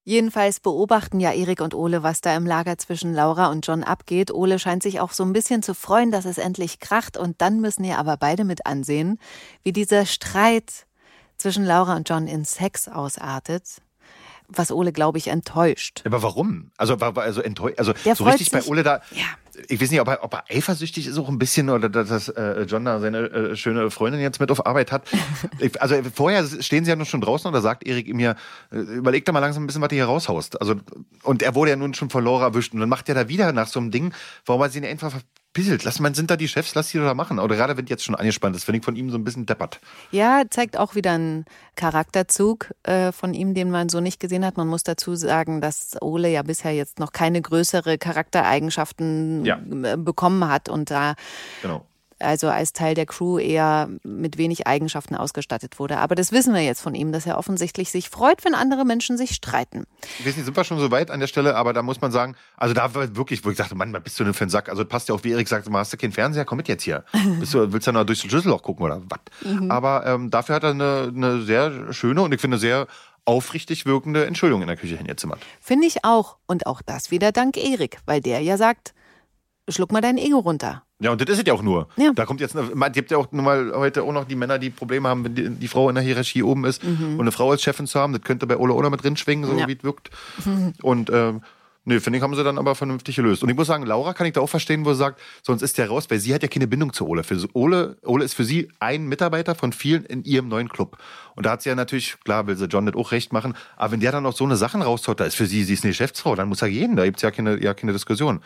Jedenfalls beobachten ja Erik und Ole, was da im Lager zwischen Laura und John abgeht. Ole scheint sich auch so ein bisschen zu freuen, dass es endlich kracht. Und dann müssen ja aber beide mit ansehen, wie dieser Streit zwischen Laura und John in Sex ausartet was Ole, glaube ich, enttäuscht.
Aber warum? Also, war, also enttäuscht. Also, Der so richtig bei Ole da. Ja. Ich weiß nicht, ob er, ob er eifersüchtig ist auch ein bisschen oder dass äh, John da seine äh, schöne Freundin jetzt mit auf Arbeit hat. ich, also vorher stehen sie ja nun schon draußen und da sagt Erik ihm ja, äh, überleg da mal langsam ein bisschen, was du hier raushaust. Also, und er wurde ja nun schon von Laura erwischt und dann macht er da wieder nach so einem Ding, warum er sie nicht einfach Bisselt, lass mal, sind da die Chefs, lass die da machen. Oder gerade wenn die jetzt schon angespannt ist, finde ich von ihm so ein bisschen deppert.
Ja, zeigt auch wieder einen Charakterzug äh, von ihm, den man so nicht gesehen hat. Man muss dazu sagen, dass Ole ja bisher jetzt noch keine größere Charaktereigenschaften ja. Äh, bekommen hat und da genau also als Teil der Crew eher mit wenig Eigenschaften ausgestattet wurde. Aber das wissen wir jetzt von ihm, dass er offensichtlich sich freut, wenn andere Menschen sich streiten.
Ich weiß nicht, sind wir schon so weit an der Stelle, aber da muss man sagen, also da war wirklich, wo ich sagte, Mann, was bist du denn für ein Sack? Also passt ja auch, wie Erik sagt, hast du keinen Fernseher, komm mit jetzt hier. Bist du, willst du noch durchs Schlüsselloch gucken oder was? Mhm. Aber ähm, dafür hat er eine, eine sehr schöne und ich finde sehr aufrichtig wirkende Entschuldigung in der Küche hingezimmert.
Finde ich auch. Und auch das wieder dank Erik, weil der ja sagt, schluck mal dein Ego runter.
Ja, und das ist es ja auch nur. Ja. Da kommt jetzt, man gibt ja auch nun mal heute auch noch die Männer, die Probleme haben, wenn die, die Frau in der Hierarchie oben ist mhm. und eine Frau als Chefin zu haben. Das könnte bei Ola oder mit drin schwingen, so ja. wie es wirkt. Mhm. Und ähm, Nee, finde ich, haben sie dann aber vernünftig gelöst. Und ich muss sagen, Laura kann ich da auch verstehen, wo sie sagt, sonst ist der raus, weil sie hat ja keine Bindung zu Ole. Für Ole, Ole ist für sie ein Mitarbeiter von vielen in ihrem neuen Club. Und da hat sie ja natürlich, klar, will sie John nicht auch recht machen, aber wenn der dann auch so eine Sachen raushaut, da ist für sie, sie ist eine Geschäftsfrau, dann muss er gehen, da gibt es ja keine, ja keine Diskussion.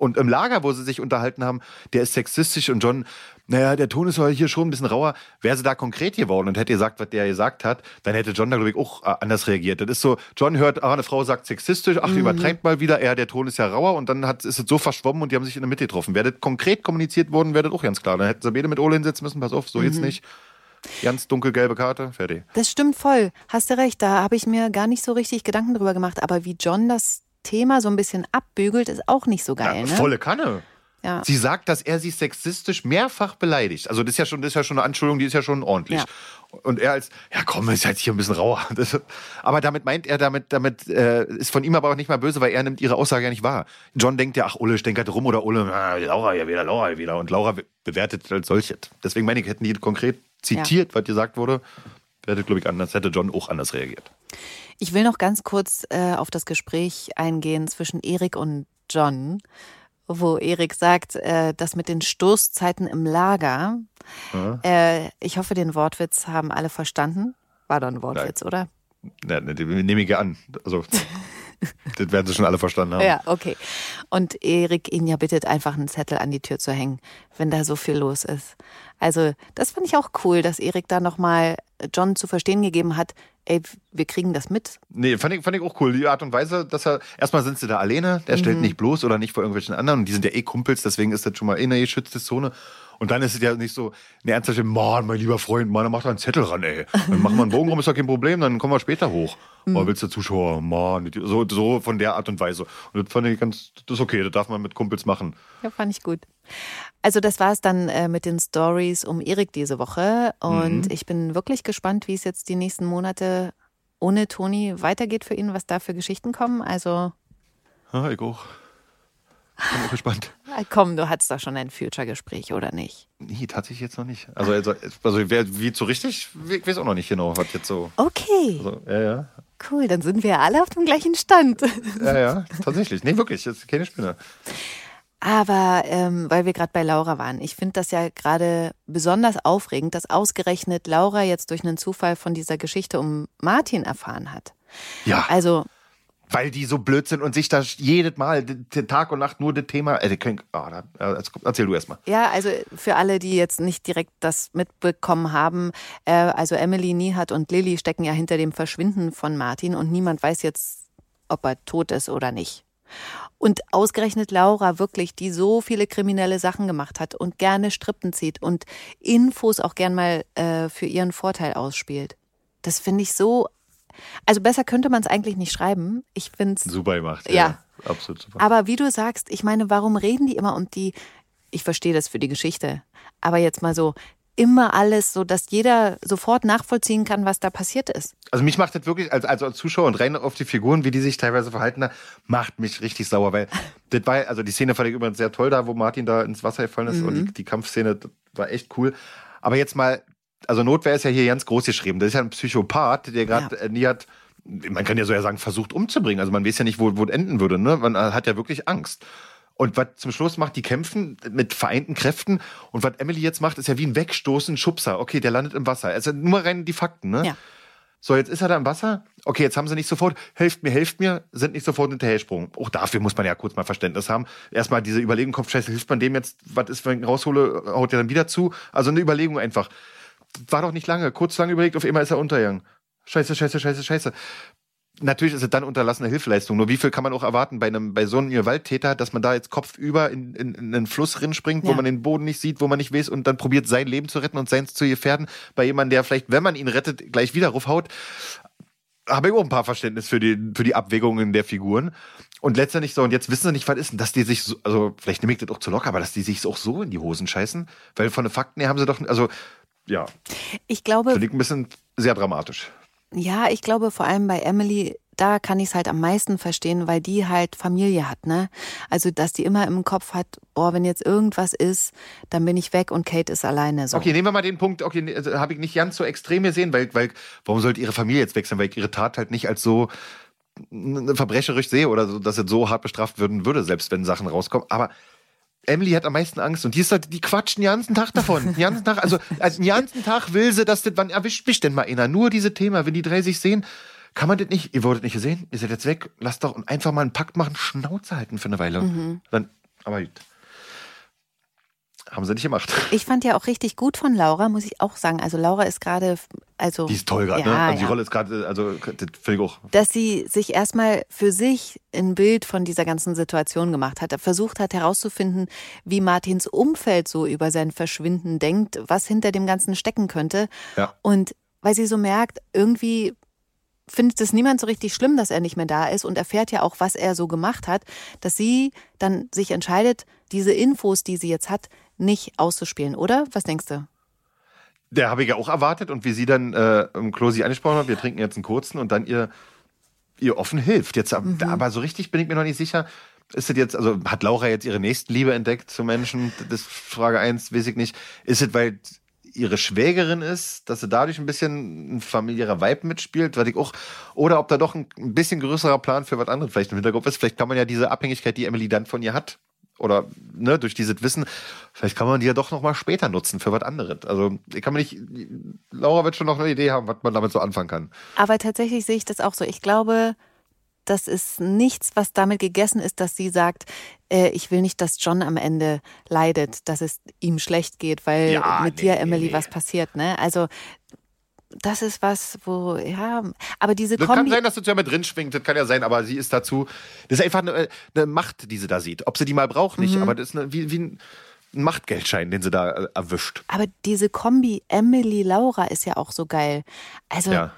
Und im Lager, wo sie sich unterhalten haben, der ist sexistisch und John, naja, der Ton ist heute hier schon ein bisschen rauer. Wäre sie da konkret geworden und hätte gesagt, was der gesagt hat, dann hätte John da, glaube ich, auch äh, anders reagiert. Das ist so, John hört, ah, eine Frau sagt sexistisch, ach,
Mhm.
übertreibt mal wieder, ja, der Ton ist ja rauer und dann hat, ist es so verschwommen und die haben sich in der Mitte getroffen. Wäre das konkret kommuniziert worden, wäre das auch ganz klar. Dann hätten sie beide mit Ole hinsetzen müssen, pass auf, so
Mhm.
jetzt nicht. Ganz dunkelgelbe Karte, fertig.
Das stimmt voll. Hast du recht. Da habe ich mir gar nicht so richtig Gedanken drüber gemacht. Aber wie John das Thema so ein bisschen abbügelt, ist auch nicht so geil.
ja,
ne?
volle Kanne.
Ja.
Sie sagt, dass er sie sexistisch mehrfach beleidigt. Also das ist ja schon, das ist ja schon eine Anschuldigung, die ist ja schon ordentlich.
Ja.
Und er als, ja komm, ist jetzt hier ein bisschen rauer. Das, aber damit meint er, damit, damit äh, ist von ihm aber auch nicht mal böse, weil er nimmt ihre Aussage ja nicht wahr. John denkt ja, ach, Ulle stänkert rum oder Ulle, ah, Laura ja wieder, Laura ja wieder. Und Laura be- bewertet als solches. Deswegen meine ich, hätten die konkret zitiert, was gesagt wurde, wäre das, glaube ich, anders, hätte John auch anders reagiert.
Ich will noch ganz kurz äh, auf das Gespräch eingehen zwischen Erik und John, wo Erik sagt, äh, das mit den Stoßzeiten im Lager. Äh, ich hoffe, den Wortwitz haben alle verstanden. War doch ein Wortwitz, oder?
Ja, ne, nehme ich ja an. Also, das werden sie schon alle verstanden haben.
Ja, okay. Und Erik ihn ja bittet, einfach einen Zettel an die Tür zu hängen, wenn da so viel los ist. Also, das fand ich auch cool, dass Erik da nochmal John zu verstehen gegeben hat, ey, wir kriegen das mit.
Nee, fand ich, fand ich auch cool. Die Art und Weise, dass er, erstmal sind sie da alleine, der stellt nicht bloß oder nicht vor irgendwelchen anderen und die sind ja eh Kumpels, deswegen ist das schon mal eh eine geschützte Zone. Und dann ist es ja nicht so eine ernsthafte, Mann, mein lieber Freund, Mann, dann macht er einen Zettel ran, ey. Dann machen wir einen Bogen rum, ist doch kein Problem, dann kommen wir später hoch. Oh, willst du Zuschauer? Mann, so, so von der Art und Weise. Und das fand ich ganz, das ist okay, das darf man mit Kumpels machen.
Ja, fand ich gut. Also das war es dann äh, mit den Stories um Erik diese Woche und ich bin wirklich gespannt, wie es jetzt die nächsten Monate ohne Toni weitergeht für ihn, was da für Geschichten kommen. Also
Ja, ich auch. Bin auch gespannt.
äh, komm, du hattest doch schon ein Future-Gespräch, oder nicht?
Nee, tatsächlich jetzt noch nicht. Also, also, also wer, wie so richtig, ich weiß auch noch nicht genau, was jetzt so.
Okay,
Also, ja, ja.
cool, dann sind wir alle auf dem gleichen Stand.
Ja, ja, tatsächlich. Nee, wirklich, ist keine Spinne.
Aber ähm, weil wir gerade bei Laura waren, ich finde das ja gerade besonders aufregend, dass ausgerechnet Laura jetzt durch einen Zufall von dieser Geschichte um Martin erfahren hat.
Ja,
Also
weil die so blöd sind und sich da jedes Mal Tag und Nacht nur das Thema. Äh, können, ah, da, äh, erzähl du erst mal.
Ja, also für alle, die jetzt nicht direkt das mitbekommen haben, äh, also Emily Niehat und Lilly stecken ja hinter dem Verschwinden von Martin und niemand weiß jetzt, ob er tot ist oder nicht. Und ausgerechnet Laura wirklich, die so viele kriminelle Sachen gemacht hat und gerne Strippen zieht und Infos auch gern mal äh, für ihren Vorteil ausspielt. Das finde ich so. Also besser könnte man es eigentlich nicht schreiben. Ich finde es
Super gemacht.
Ja.
absolut super.
aber wie du sagst, ich meine, warum reden die immer und die, ich verstehe das für die Geschichte, aber jetzt mal so, immer alles, so dass jeder sofort nachvollziehen kann, was da passiert ist.
Also mich macht das wirklich, als, also als Zuschauer und rein auf die Figuren, wie die sich teilweise verhalten, da, macht mich richtig sauer, weil das war, also die Szene fand ich übrigens sehr toll da, wo Martin da ins Wasser gefallen ist und die, die Kampfszene war echt cool. Aber jetzt mal, also Notwehr ist ja hier ganz groß geschrieben. Das ist ja ein Psychopath, der gerade
Ja.
äh, nie hat, man kann ja so ja sagen, versucht umzubringen. Also man weiß ja nicht, wo, wo es enden würde, ne? Man hat ja wirklich Angst. Und was zum Schluss macht, die kämpfen mit vereinten Kräften. Und was Emily jetzt macht, ist ja wie ein Wegstoßen, Schubser. Okay, der landet im Wasser. Also nur rein die Fakten, ne?
Ja.
So, jetzt ist er da im Wasser. Okay, jetzt haben sie nicht sofort, helft mir, helft mir, sind nicht sofort hinterhergesprungen. Auch dafür muss man ja kurz mal Verständnis haben. Erstmal diese Überlegung, Kopfscheiße, hilft man dem jetzt, was ist, wenn ich raushole, haut er dann wieder zu? Also eine Überlegung einfach. War doch nicht lange, kurz lang überlegt, auf einmal ist er untergegangen. Scheiße, scheiße, scheiße, scheiße. Natürlich ist es dann unterlassene Hilfeleistung. Nur wie viel kann man auch erwarten bei einem, bei so einem Gewalttäter, dass man da jetzt kopfüber in, in, in einen Fluss rinspringt, wo
Ja.
man den Boden nicht sieht, wo man nicht weiß und dann probiert, sein Leben zu retten und seins zu gefährden. Bei jemandem, der vielleicht, wenn man ihn rettet, gleich wieder raufhaut. Habe ich auch ein paar Verständnis für die, für die Abwägungen der Figuren. Und letztendlich so, und jetzt wissen sie nicht, was ist, denn, dass die sich so, also vielleicht nehme ich das auch zu locker, aber dass die sich auch so in die Hosen scheißen. Weil von den Fakten her haben sie doch, also, ja,
Ich glaube,
ich ein bisschen sehr dramatisch.
Ja, ich glaube vor allem bei Emily, da kann ich es halt am meisten verstehen, weil die halt Familie hat, ne? Also, dass die immer im Kopf hat, boah, wenn jetzt irgendwas ist, dann bin ich weg und Kate ist alleine so.
Okay, nehmen wir mal den Punkt, okay, nee, also, habe ich nicht ganz so extrem gesehen, weil, weil, warum sollte ihre Familie jetzt wechseln, weil ich ihre Tat halt nicht als so verbrecherisch sehe oder so, dass es so hart bestraft würden würde, selbst wenn Sachen rauskommen. Aber Emily hat am meisten Angst und die, ist halt, die quatschen den ganzen Tag davon. Den ganzen Tag, also, also den ganzen Tag will sie, dass das, wann erwischt mich denn mal einer? Nur diese Thema, wenn die drei sich sehen, kann man das nicht, ihr wurdet nicht gesehen, ihr seid jetzt weg, lasst doch einfach mal einen Pakt machen, Schnauze halten für eine Weile. Dann Aber gut. Haben sie nicht gemacht.
Ich fand ja auch richtig gut von Laura, muss ich auch sagen. Also Laura ist gerade, also
Die ist toll gerade, ne?
Ja,
Also die
ja.
Rolle ist gerade, also das finde ich auch.
dass sie sich erstmal für sich ein Bild von dieser ganzen Situation gemacht hat, versucht hat herauszufinden, wie Martins Umfeld so über sein Verschwinden denkt, was hinter dem Ganzen stecken könnte.
Ja.
Und weil sie so merkt, irgendwie findet es niemand so richtig schlimm, dass er nicht mehr da ist und erfährt ja auch, was er so gemacht hat, dass sie dann sich entscheidet, diese Infos, die sie jetzt hat, nicht auszuspielen, oder? Was denkst du?
Der habe ich ja auch erwartet und wie sie dann äh, im Klo sie angesprochen hat, wir trinken jetzt einen kurzen und dann ihr, ihr offen hilft. Jetzt,
Mhm.
Aber so richtig bin ich mir noch nicht sicher. Ist es jetzt, also hat Laura jetzt ihre Nächstenliebe entdeckt zu Menschen? Das ist Frage eins, weiß ich nicht. Ist es, weil ihre Schwägerin ist, dass sie dadurch ein bisschen ein familiärer Vibe mitspielt, was ich auch, oder ob da doch ein, ein bisschen größerer Plan für was anderes vielleicht im Hintergrund ist. Vielleicht kann man ja diese Abhängigkeit, die Emily dann von ihr hat, oder ne, durch dieses Wissen, vielleicht kann man die ja doch noch mal später nutzen für was anderes. Also ich kann mir nicht, Laura wird schon noch eine Idee haben, was man damit so anfangen kann.
Aber tatsächlich sehe ich das auch so. Ich glaube, das ist nichts, was damit gegessen ist, dass sie sagt, äh, ich will nicht, dass John am Ende leidet, dass es ihm schlecht geht, weil
Ja,
mit
nee,
dir, Emily,
nee.
was passiert. Ne? Also das ist was, wo, ja, aber diese
Das kann
Kombi.
sein, dass das ja mit drin schwingt, das kann ja sein, aber sie ist dazu, das ist einfach eine, eine Macht, die sie da sieht. Ob sie die mal braucht, nicht, aber das ist eine, wie, wie ein Machtgeldschein, den sie da äh, erwischt.
Aber diese Kombi Emily-Laura ist ja auch so geil. Also
Ja.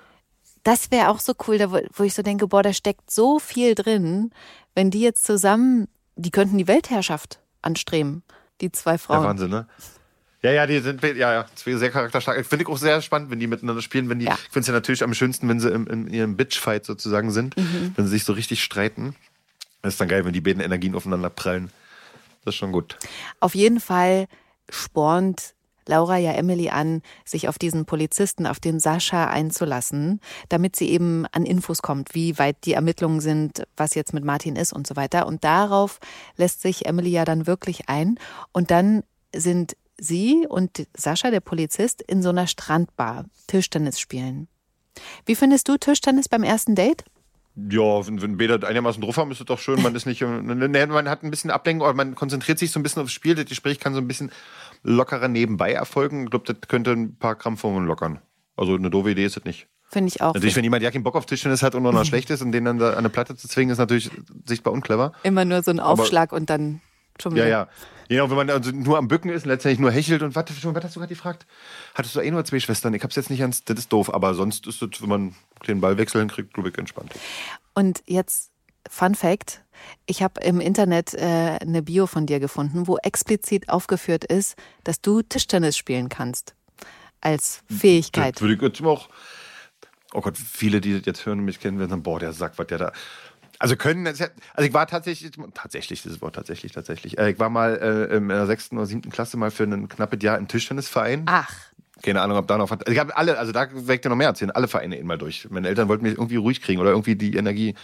das wäre auch so cool, da wo, ich so denke, boah, da steckt so viel drin, wenn die jetzt zusammen, die könnten die Weltherrschaft anstreben, die zwei
Der
Frauen.
Wahnsinn, ne? Ja, ja, die sind ja, ja, sehr charakterstark. Finde ich auch sehr spannend, wenn die miteinander spielen. Wenn die,
Ja.
Ich finde es ja natürlich am schönsten, wenn sie im, in ihrem Bitchfight sozusagen sind,
Mhm.
wenn sie sich so richtig streiten. Das ist dann geil, wenn die beiden Energien aufeinander prallen. Das ist schon gut.
Auf jeden Fall spornt Laura ja Emily an, sich auf diesen Polizisten, auf den Sascha einzulassen, damit sie eben an Infos kommt, wie weit die Ermittlungen sind, was jetzt mit Martin ist und so weiter. Und darauf lässt sich Emily ja dann wirklich ein. Und dann sind sie und Sascha, der Polizist, in so einer Strandbar Tischtennis spielen. Wie findest du Tischtennis beim ersten Date?
Ja, wenn, wenn beide einigermaßen drauf haben, ist es doch schön. Man ist nicht, ne, man hat ein bisschen Ablenkung, aber man konzentriert sich so ein bisschen aufs Spiel. Das Gespräch kann so ein bisschen lockerer nebenbei erfolgen. Ich glaube, das könnte ein paar Krampfungen lockern. Also eine doofe Idee ist es nicht.
Finde ich auch.
Natürlich, wenn jemand ja keinen Bock auf Tischtennis hat und noch schlecht ist und den dann da an eine Platte zu zwingen, ist natürlich sichtbar unclever.
Immer nur so ein Aufschlag und dann schon
Ja,
wieder.
ja. Genau, wenn man also nur am Bücken ist und letztendlich nur hechelt und was, was hast du gerade gefragt? Hattest du eh nur zwei Schwestern? Ich hab's jetzt nicht ganz, das ist doof, aber sonst ist es, wenn man den Ballwechsel hinkriegt, glaube ich, entspannt.
Und jetzt Fun Fact: Ich habe im Internet äh, eine Bio von dir gefunden, wo explizit aufgeführt ist, dass du Tischtennis spielen kannst als Fähigkeit.
Das würde ich jetzt auch. Oh Gott, viele, die das jetzt hören und mich kennen, werden sagen, boah, der Sack, was der da. Also können, also ich war tatsächlich, tatsächlich, dieses Wort tatsächlich, tatsächlich. Äh, ich war mal äh, in der sechsten oder siebten Klasse mal für ein knappes Jahr im Tischtennisverein.
Ach,
Keine Ahnung, ob da noch. Ich habe alle, also da weckt ja noch mehr erzählen, alle Vereine eben mal durch. Meine Eltern wollten mich irgendwie ruhig kriegen oder irgendwie die Energie,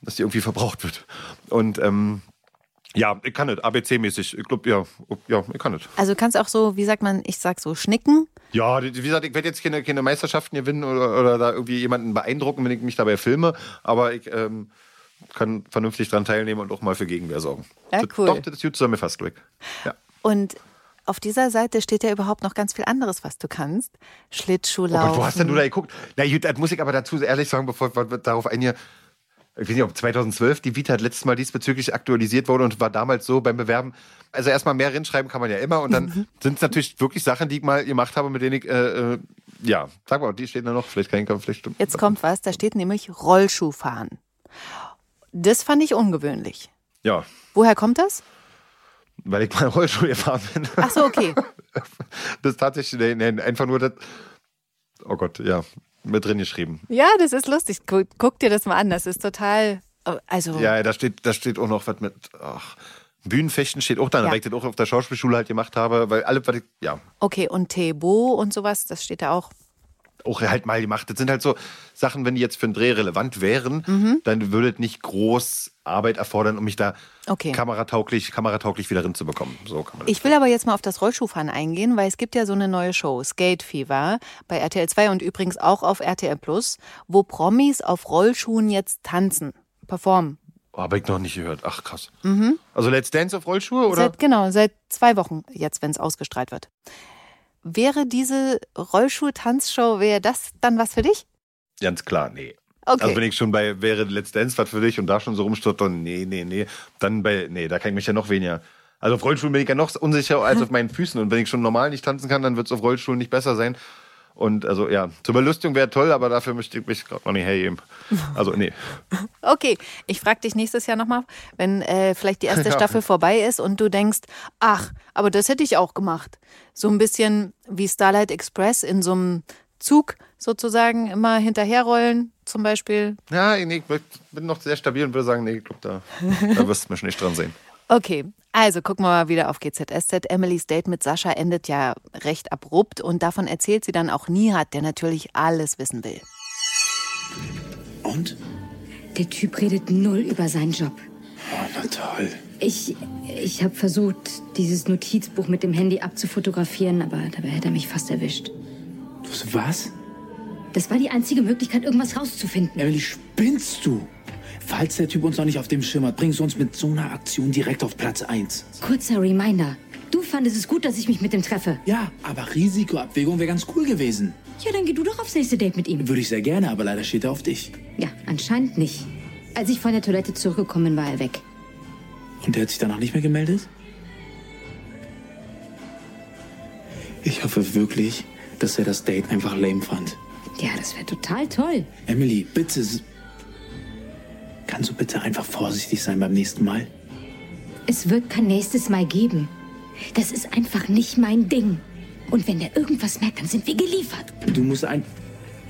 dass die irgendwie verbraucht wird. Und ähm, ja, ich kann nicht, ABC-mäßig. Ich glaube, ja, ja, ich kann nicht.
also du kannst auch so, wie sagt man, ich sag so, schnicken.
Ja, wie gesagt, ich werde jetzt keine, keine Meisterschaften gewinnen oder, oder da irgendwie jemanden beeindrucken, wenn ich mich dabei filme, aber ich ähm, kann vernünftig dran teilnehmen und auch mal für Gegenwehr sorgen.
Ja, cool.
Doch, das ist gut zusammen fast weg. Ja.
Und auf dieser Seite steht ja überhaupt noch ganz viel anderes, was du kannst.
Oh
Schlittschuhlaufen.
Gott, wo hast denn du da geguckt? Na gut, das muss ich aber dazu ehrlich sagen, bevor wir darauf eingehe. Ich weiß nicht, ob 2012 die Vita letztes Mal diesbezüglich aktualisiert wurde und war damals so beim Bewerben. Also erstmal mehr reinschreiben kann man ja immer und dann sind es natürlich wirklich Sachen, die ich mal gemacht habe, mit denen ich, äh, äh, ja, sag mal, die stehen da noch, vielleicht kann ich, vielleicht stimmt.
Jetzt kommt was, da steht nämlich Rollschuhfahren. Das fand ich ungewöhnlich.
Ja,
Woher kommt das?
weil ich mal Rollstuhl gefahren bin.
Ach so, okay.
Das ist tatsächlich, nee, einfach nur das, oh Gott, ja, mit drin geschrieben.
Ja, das ist lustig. Guck, guck dir das mal an. Das ist total. Also,
Ja, da steht, da steht auch noch was mit, ach, Bühnenfechten steht auch da,
Ja.
weil ich das auch auf der Schauspielschule halt gemacht habe, weil alle, ja,
okay. Und Tebo und sowas, das steht da auch.
Auch halt mal gemacht. Das sind halt so Sachen, wenn die jetzt für einen Dreh relevant wären,
Mhm.
dann würde es nicht groß Arbeit erfordern, um mich da
Okay.
kameratauglich, kameratauglich wieder reinzubekommen. So kann man
Ich will aber jetzt mal auf das Rollschuhfahren eingehen, weil es gibt ja so eine neue Show, Skate Fever, bei RTL 2 und übrigens auch auf RTL Plus, wo Promis auf Rollschuhen jetzt tanzen, performen.
Oh, habe ich noch nicht gehört. Ach, krass. Also Let's Dance auf Rollschuhe, oder?
Seit, genau, seit zwei Wochen jetzt, wenn es ausgestrahlt wird. Wäre diese Rollschuh-Tanzshow, wäre das dann was für dich?
Ganz klar, nee.
Okay.
Also wenn ich schon bei wäre Let's Dance was für dich und da schon so rumstottern, nee, nee, nee, dann bei, nee, da kann ich mich ja noch weniger. Also auf Rollschuhen bin ich ja noch unsicher als auf meinen Füßen und wenn ich schon normal nicht tanzen kann, dann wird es auf Rollschuhen nicht besser sein. Und also ja, zur Belustung wäre toll, aber dafür möchte ich mich gerade noch nicht hergeben. Also nee.
Okay, ich frage dich nächstes Jahr nochmal, wenn äh, vielleicht die erste
Ja.
Staffel vorbei ist und du denkst, ach, aber das hätte ich auch gemacht. So ein bisschen wie Starlight Express in so einem Zug sozusagen immer hinterherrollen zum Beispiel.
Ja, nee, ich bin noch sehr stabil und würde sagen, nee, ich glaube, da, da wirst du mich nicht dran sehen.
Okay, also gucken wir mal wieder auf GZSZ. Emilys Date mit Sascha endet ja recht abrupt und davon erzählt sie dann auch Nihat, der natürlich alles wissen will.
Und?
Der Typ redet null über seinen Job.
Oh, na toll.
Ich, ich habe versucht, dieses Notizbuch mit dem Handy abzufotografieren, aber dabei hätte er mich fast erwischt.
Du, was?
Das war die einzige Möglichkeit, irgendwas rauszufinden.
Emily, spinnst du? Falls der Typ uns noch nicht auf dem Schirm hat, bringst du uns mit so einer Aktion direkt auf Platz 1.
Kurzer Reminder. Du fandest es gut, dass ich mich mit dem treffe.
Ja, aber Risikoabwägung wäre ganz cool gewesen.
Ja, dann geh du doch aufs nächste Date mit ihm.
Würde ich sehr gerne, aber leider steht er auf dich.
Ja, anscheinend nicht. Als ich von der Toilette zurückgekommen bin, war er weg.
Und der hat sich danach nicht mehr gemeldet? Ich hoffe wirklich, dass er das Date einfach lame fand.
Ja, das wäre total toll.
Emily, bitte. Kannst du bitte einfach vorsichtig sein beim nächsten Mal?
Es wird kein nächstes Mal geben. Das ist einfach nicht mein Ding. Und wenn der irgendwas merkt, dann sind wir geliefert.
Du musst ein.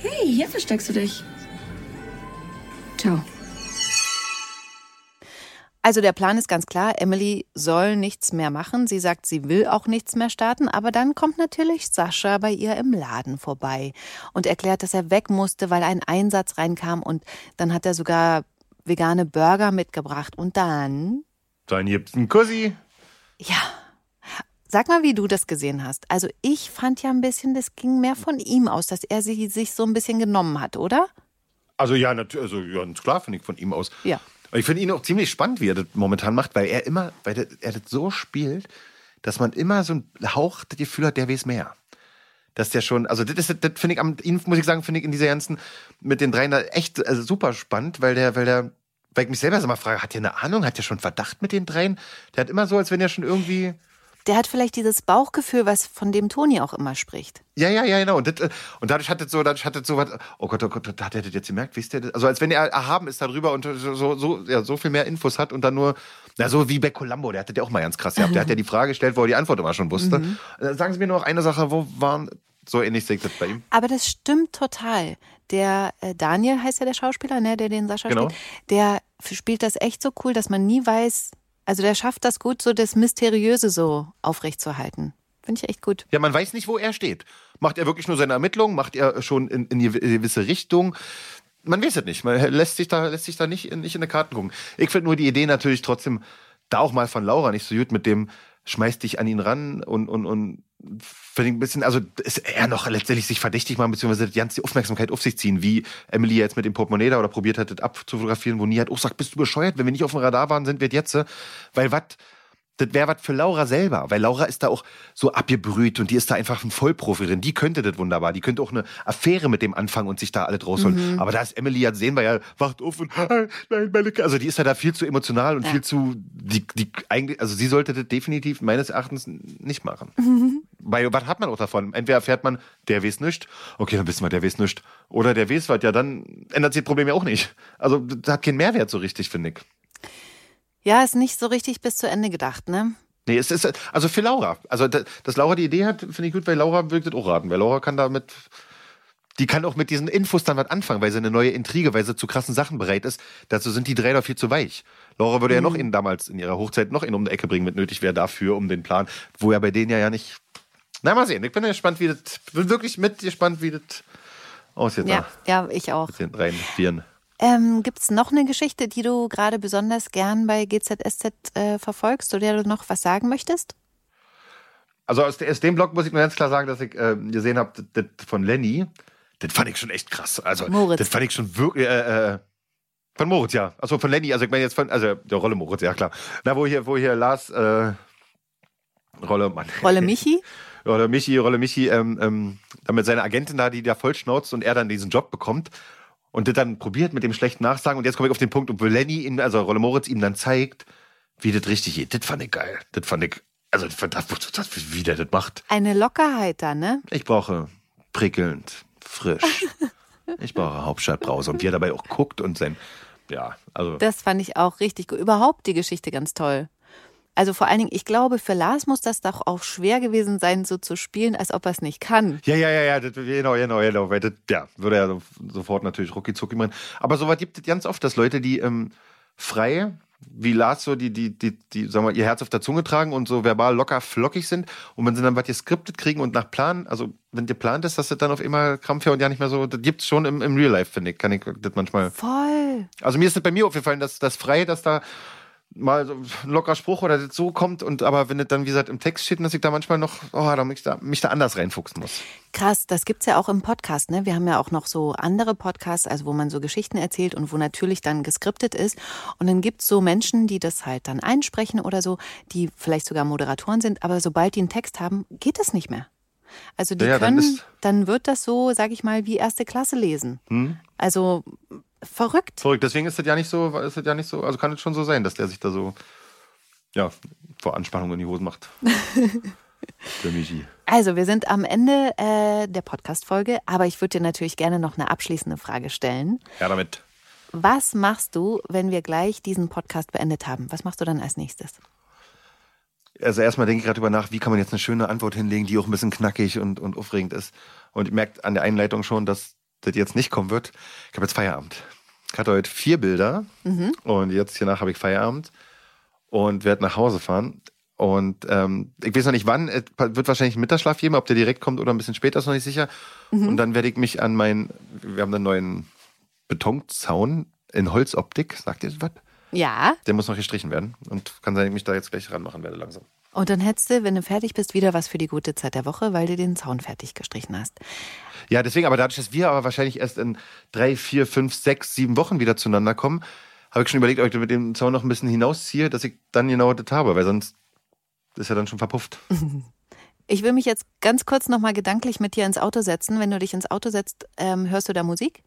Hey, hier versteckst du dich. Ciao.
Also der Plan ist ganz klar, Emily soll nichts mehr machen. Sie sagt, sie will auch nichts mehr starten, aber dann kommt natürlich Sascha bei ihr im Laden vorbei und erklärt, dass er weg musste, weil ein Einsatz reinkam und dann hat er sogar vegane Burger mitgebracht und dann,
Dann gibt's einen Kussi.
ja, sag mal, wie du das gesehen hast. Also ich fand ja ein bisschen, das ging mehr von ihm aus, dass er sie sich so ein bisschen genommen hat, oder?
Also ja, natürlich, also ja, klar finde ich von ihm aus.
Ja.
Ich finde ihn auch ziemlich spannend, wie er das momentan macht, weil er immer, weil er das so spielt, dass man immer so ein Hauch das Gefühl hat, der weiß mehr. Dass der schon, also das, das finde ich am, ihn muss ich sagen, finde ich in dieser ganzen, mit den dreien da echt also super spannend, weil der, weil der, weil ich mich selber so mal frage, hat der eine Ahnung, hat der schon Verdacht mit den dreien? Der hat immer so, als wenn er schon irgendwie,
Der hat vielleicht dieses Bauchgefühl, was von dem Toni auch immer spricht.
Ja, ja, ja, genau. Und, das, äh, und dadurch hat es so, dadurch hat es so was, oh Gott, oh Gott, hat er das jetzt gemerkt, wisst ihr das? Also als wenn er erhaben ist darüber und so, so, ja, so viel mehr Infos hat und dann nur, na so wie bei Columbo, der hatte ja auch mal ganz krass gehabt. Der hat ja die Frage gestellt, wo er die Antwort immer schon wusste. Äh, Sagen Sie mir nur noch eine Sache, wo waren, so ähnlich sehe ich das bei ihm.
Aber das stimmt total. Der äh, Daniel heißt ja der Schauspieler, ne, der den Sascha
Genau.
spielt. Der spielt das echt so cool, dass man nie weiß. Also der schafft das gut, so das Mysteriöse so aufrechtzuerhalten. Finde ich echt gut.
Ja, man weiß nicht, wo er steht. Macht er wirklich nur seine Ermittlungen? Macht er schon in, in eine gewisse Richtung? Man weiß es nicht. Man lässt sich da, lässt sich da nicht, in- nicht in die Karten gucken. Ich finde nur die Idee natürlich trotzdem, da auch mal von Laura nicht so gut mit dem, schmeißt dich an ihn ran und, und, und finde ein bisschen, also ist er noch letztendlich sich verdächtig machen, beziehungsweise die ganze Aufmerksamkeit auf sich ziehen, wie Emily jetzt mit dem Portemonnaie da oder probiert hat, das abzufotografieren, wo nie hat auch sagt, bist du bescheuert, wenn wir nicht auf dem Radar waren, sind wir jetzt. äh, Weil was, das wäre was für Laura selber, weil Laura ist da auch so abgebrüht und die ist da einfach ein Vollprofi drin. Die könnte das wunderbar. Die könnte auch eine Affäre mit dem anfangen und sich da alle rausholen. Aber da ist Emily, ja sehen wir ja, wacht auf und nein, meine K Also die ist ja da viel zu emotional und
Ja.
viel zu, die, die eigentlich, also sie sollte das definitiv meines Erachtens nicht machen. Weil was hat man auch davon? Entweder erfährt man, der weiß nicht, okay, dann wissen wir, der weiß nicht. Oder der weiß was, ja, dann ändert sich das Problem ja auch nicht. Also das hat keinen Mehrwert so richtig, finde ich.
Ja, ist nicht so richtig bis zu Ende gedacht, ne?
Nee, es ist, also für Laura. Also, da- dass Laura die Idee hat, finde ich gut, weil Laura wirkt das auch raten. Weil Laura kann damit, die kann auch mit diesen Infos dann was anfangen, weil sie eine neue Intrige, weil sie zu krassen Sachen bereit ist. Dazu sind die drei doch viel zu weich. Laura würde ja noch in damals in ihrer Hochzeit noch in um die Ecke bringen, mit nötig wäre dafür, um den Plan, wo ja bei denen ja ja nicht. Na, mal sehen. Ich bin gespannt, wie das, bin wirklich mit gespannt, wie das aussieht.
Ja, ja, ich auch.
Mit den drei Vieren.
Ähm, Gibt es noch eine Geschichte, die du gerade besonders gern bei GZSZ äh, verfolgst, zu der du noch was sagen möchtest?
Also aus, aus dem Blog muss ich nur ganz klar sagen, dass ich äh, gesehen habe, das von Lenny, das fand ich schon echt krass. Also
Moritz.
das fand ich schon wirklich, äh, äh, Von Moritz, ja. Also von Lenny, also ich meine jetzt von, also der Rolle Moritz, ja klar. Na, wo hier, wo hier Lars, äh, Rolle, Mann.
Rolle Michi?
Rolle Michi, Rolle Michi, ähm, ähm, dann mit seiner Agentin da, die da voll schnauzt und er dann diesen Job bekommt und das dann probiert mit dem schlechten Nachsagen und jetzt komme ich auf den Punkt, wo Lenny, ihm, also Rolle Moritz ihm dann zeigt, wie das richtig geht. Das fand ich geil. Das fand ich, also das, das, das, wie der das macht.
Eine Lockerheit da, ne?
Ich brauche prickelnd, frisch. ich brauche Hauptstadtbrause und wie er dabei auch guckt und sein, ja, also.
Das fand ich auch richtig gut. Überhaupt die Geschichte ganz toll. Also vor allen Dingen, ich glaube, für Lars muss das doch auch schwer gewesen sein, so zu spielen, als ob er es nicht kann.
Ja, ja, ja, ja, das, genau, genau, genau. Weil das, ja, würde er so, sofort natürlich rucki zucki machen. Aber sowas gibt es ganz oft, dass Leute, die ähm, frei, wie Lars so, die, die, die, die, sagen wir, ihr Herz auf der Zunge tragen und so verbal locker flockig sind. Und wenn sie dann was geskriptet kriegen und nach Plan, also wenn dir plant ist, dass das dann auf immer krampfiger und ja nicht mehr so, das gibt's schon im, im Real Life, finde ich, kann ich das manchmal.
Voll.
Also mir ist das bei mir aufgefallen, dass das frei, dass da mal so ein lockerer Spruch oder das so kommt und aber wenn es dann wie gesagt im Text steht, dass ich da manchmal noch oh, da mich, da, mich da anders reinfuchsen muss.
Krass, das gibt's ja auch im Podcast, ne? Wir haben ja auch noch so andere Podcasts, also wo man so Geschichten erzählt und wo natürlich dann geskriptet ist und dann gibt's so Menschen, die das halt dann einsprechen oder so, die vielleicht sogar Moderatoren sind, aber sobald die einen Text haben, geht das nicht mehr. Also die
Ja, dann
können,
ist-
dann, wird das so, sag ich mal, wie erste Klasse lesen.
Hm?
Also verrückt.
Verrückt, deswegen ist das ja nicht so, ist das ja nicht so, also kann es schon so sein, dass der sich da so ja, vor Anspannung in die Hose macht. Der Michi.
Also, wir sind am Ende äh, der Podcast-Folge, aber ich würde dir natürlich gerne noch eine abschließende Frage stellen.
Ja, damit.
Was machst du, wenn wir gleich diesen Podcast beendet haben? Was machst du dann als nächstes?
Also erstmal denke ich gerade drüber nach, wie kann man jetzt eine schöne Antwort hinlegen, die auch ein bisschen knackig und, und aufregend ist. Und ihr merkt an der Einleitung schon, dass das jetzt nicht kommen wird. Ich habe jetzt Feierabend. Ich hatte heute vier Bilder und jetzt hiernach habe ich Feierabend und werde nach Hause fahren. Und ähm, ich weiß noch nicht wann, es wird wahrscheinlich einen Mittagsschlaf geben, ob der direkt kommt oder ein bisschen später, ist noch nicht sicher. Und dann werde ich mich an meinen, wir haben einen neuen Betonzaun in Holzoptik, sagt ihr das was?
Ja.
Der muss noch gestrichen werden und kann sein, dass ich mich da jetzt gleich ranmachen werde langsam.
Und dann hättest du, wenn du fertig bist, wieder was für die gute Zeit der Woche, weil du den Zaun fertig gestrichen hast.
Ja, deswegen, aber dadurch, dass wir aber wahrscheinlich erst in drei, vier, fünf, sechs, sieben Wochen wieder zueinander kommen, habe ich schon überlegt, ob ich mit dem Zaun noch ein bisschen hinausziehe, dass ich dann genau das habe, weil sonst ist er dann schon verpufft.
Ich will mich jetzt ganz kurz nochmal gedanklich mit dir ins Auto setzen. Wenn du dich ins Auto setzt, ähm, hörst du da Musik?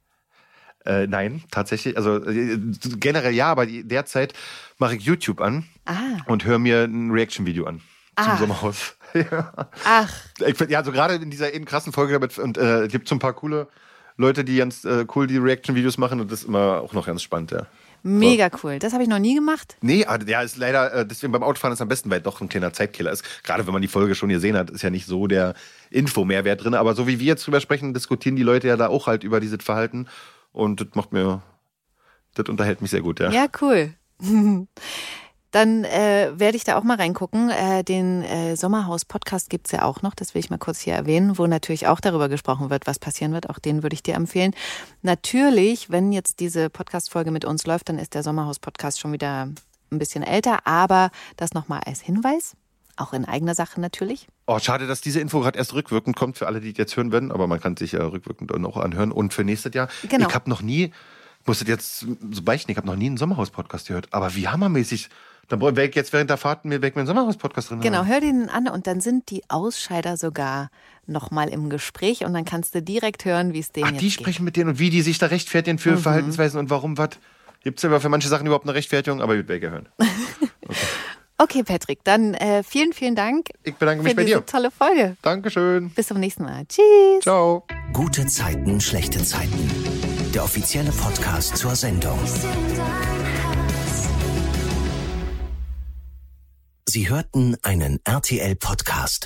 Äh, nein, tatsächlich, also äh, generell ja, aber derzeit mache ich YouTube an
Ah.
und höre mir ein Reaction-Video an zum
Ah.
Sommerhaus. ja.
Ach,
Ich ja, so gerade in dieser eben krassen Folge damit und äh, es gibt so ein paar coole Leute, die ganz äh, cool die Reaction-Videos machen und das ist immer auch noch ganz spannend, ja.
mega cool. Das habe ich noch nie gemacht.
Nee, aber ja, ist leider, äh, deswegen beim Autofahren ist am besten, weil doch ein kleiner Zeitkiller ist. Gerade wenn man die Folge schon gesehen hat, ist ja nicht so der Info-Mehrwert drin. Aber so wie wir jetzt drüber sprechen, diskutieren die Leute ja da auch halt über dieses Verhalten. Und das macht mir, das unterhält mich sehr gut, ja.
Ja, cool. Dann äh, werde ich da auch mal reingucken. Äh, den äh, Sommerhaus-Podcast gibt's ja auch noch, das will ich mal kurz hier erwähnen, wo natürlich auch darüber gesprochen wird, was passieren wird. Auch den würde ich dir empfehlen. Natürlich, wenn jetzt diese Podcast-Folge mit uns läuft, dann ist der Sommerhaus-Podcast schon wieder ein bisschen älter, aber das nochmal als Hinweis, auch in eigener Sache natürlich.
Oh, schade, dass diese Info gerade erst rückwirkend kommt für alle, die jetzt hören werden. Aber man kann sich ja rückwirkend dann auch anhören. Und für nächstes Jahr.
Genau.
Ich habe noch nie, ich muss das jetzt so beichten, ich habe noch nie einen Sommerhaus-Podcast gehört. Aber wie hammermäßig. Dann wäre ich jetzt während der Fahrt mir weg mit einem Sommerhaus-Podcast drin.
Genau,
haben.
hör den an und dann sind die Ausscheider sogar nochmal im Gespräch und dann kannst du direkt hören, wie es denen
Ach,
jetzt
die
geht.
sprechen mit denen und wie die sich da rechtfertigen für Verhaltensweisen und warum was. Gibt es aber für manche Sachen überhaupt eine Rechtfertigung, aber ich werde hören.
Okay, Patrick, dann äh, vielen, vielen Dank
Ich bedanke mich
für
bei
diese
dir.
tolle Folge.
Dankeschön.
Bis zum nächsten Mal. Tschüss.
Ciao.
Gute Zeiten, schlechte Zeiten. Der offizielle Podcast zur Sendung. Sie hörten einen RTL-Podcast.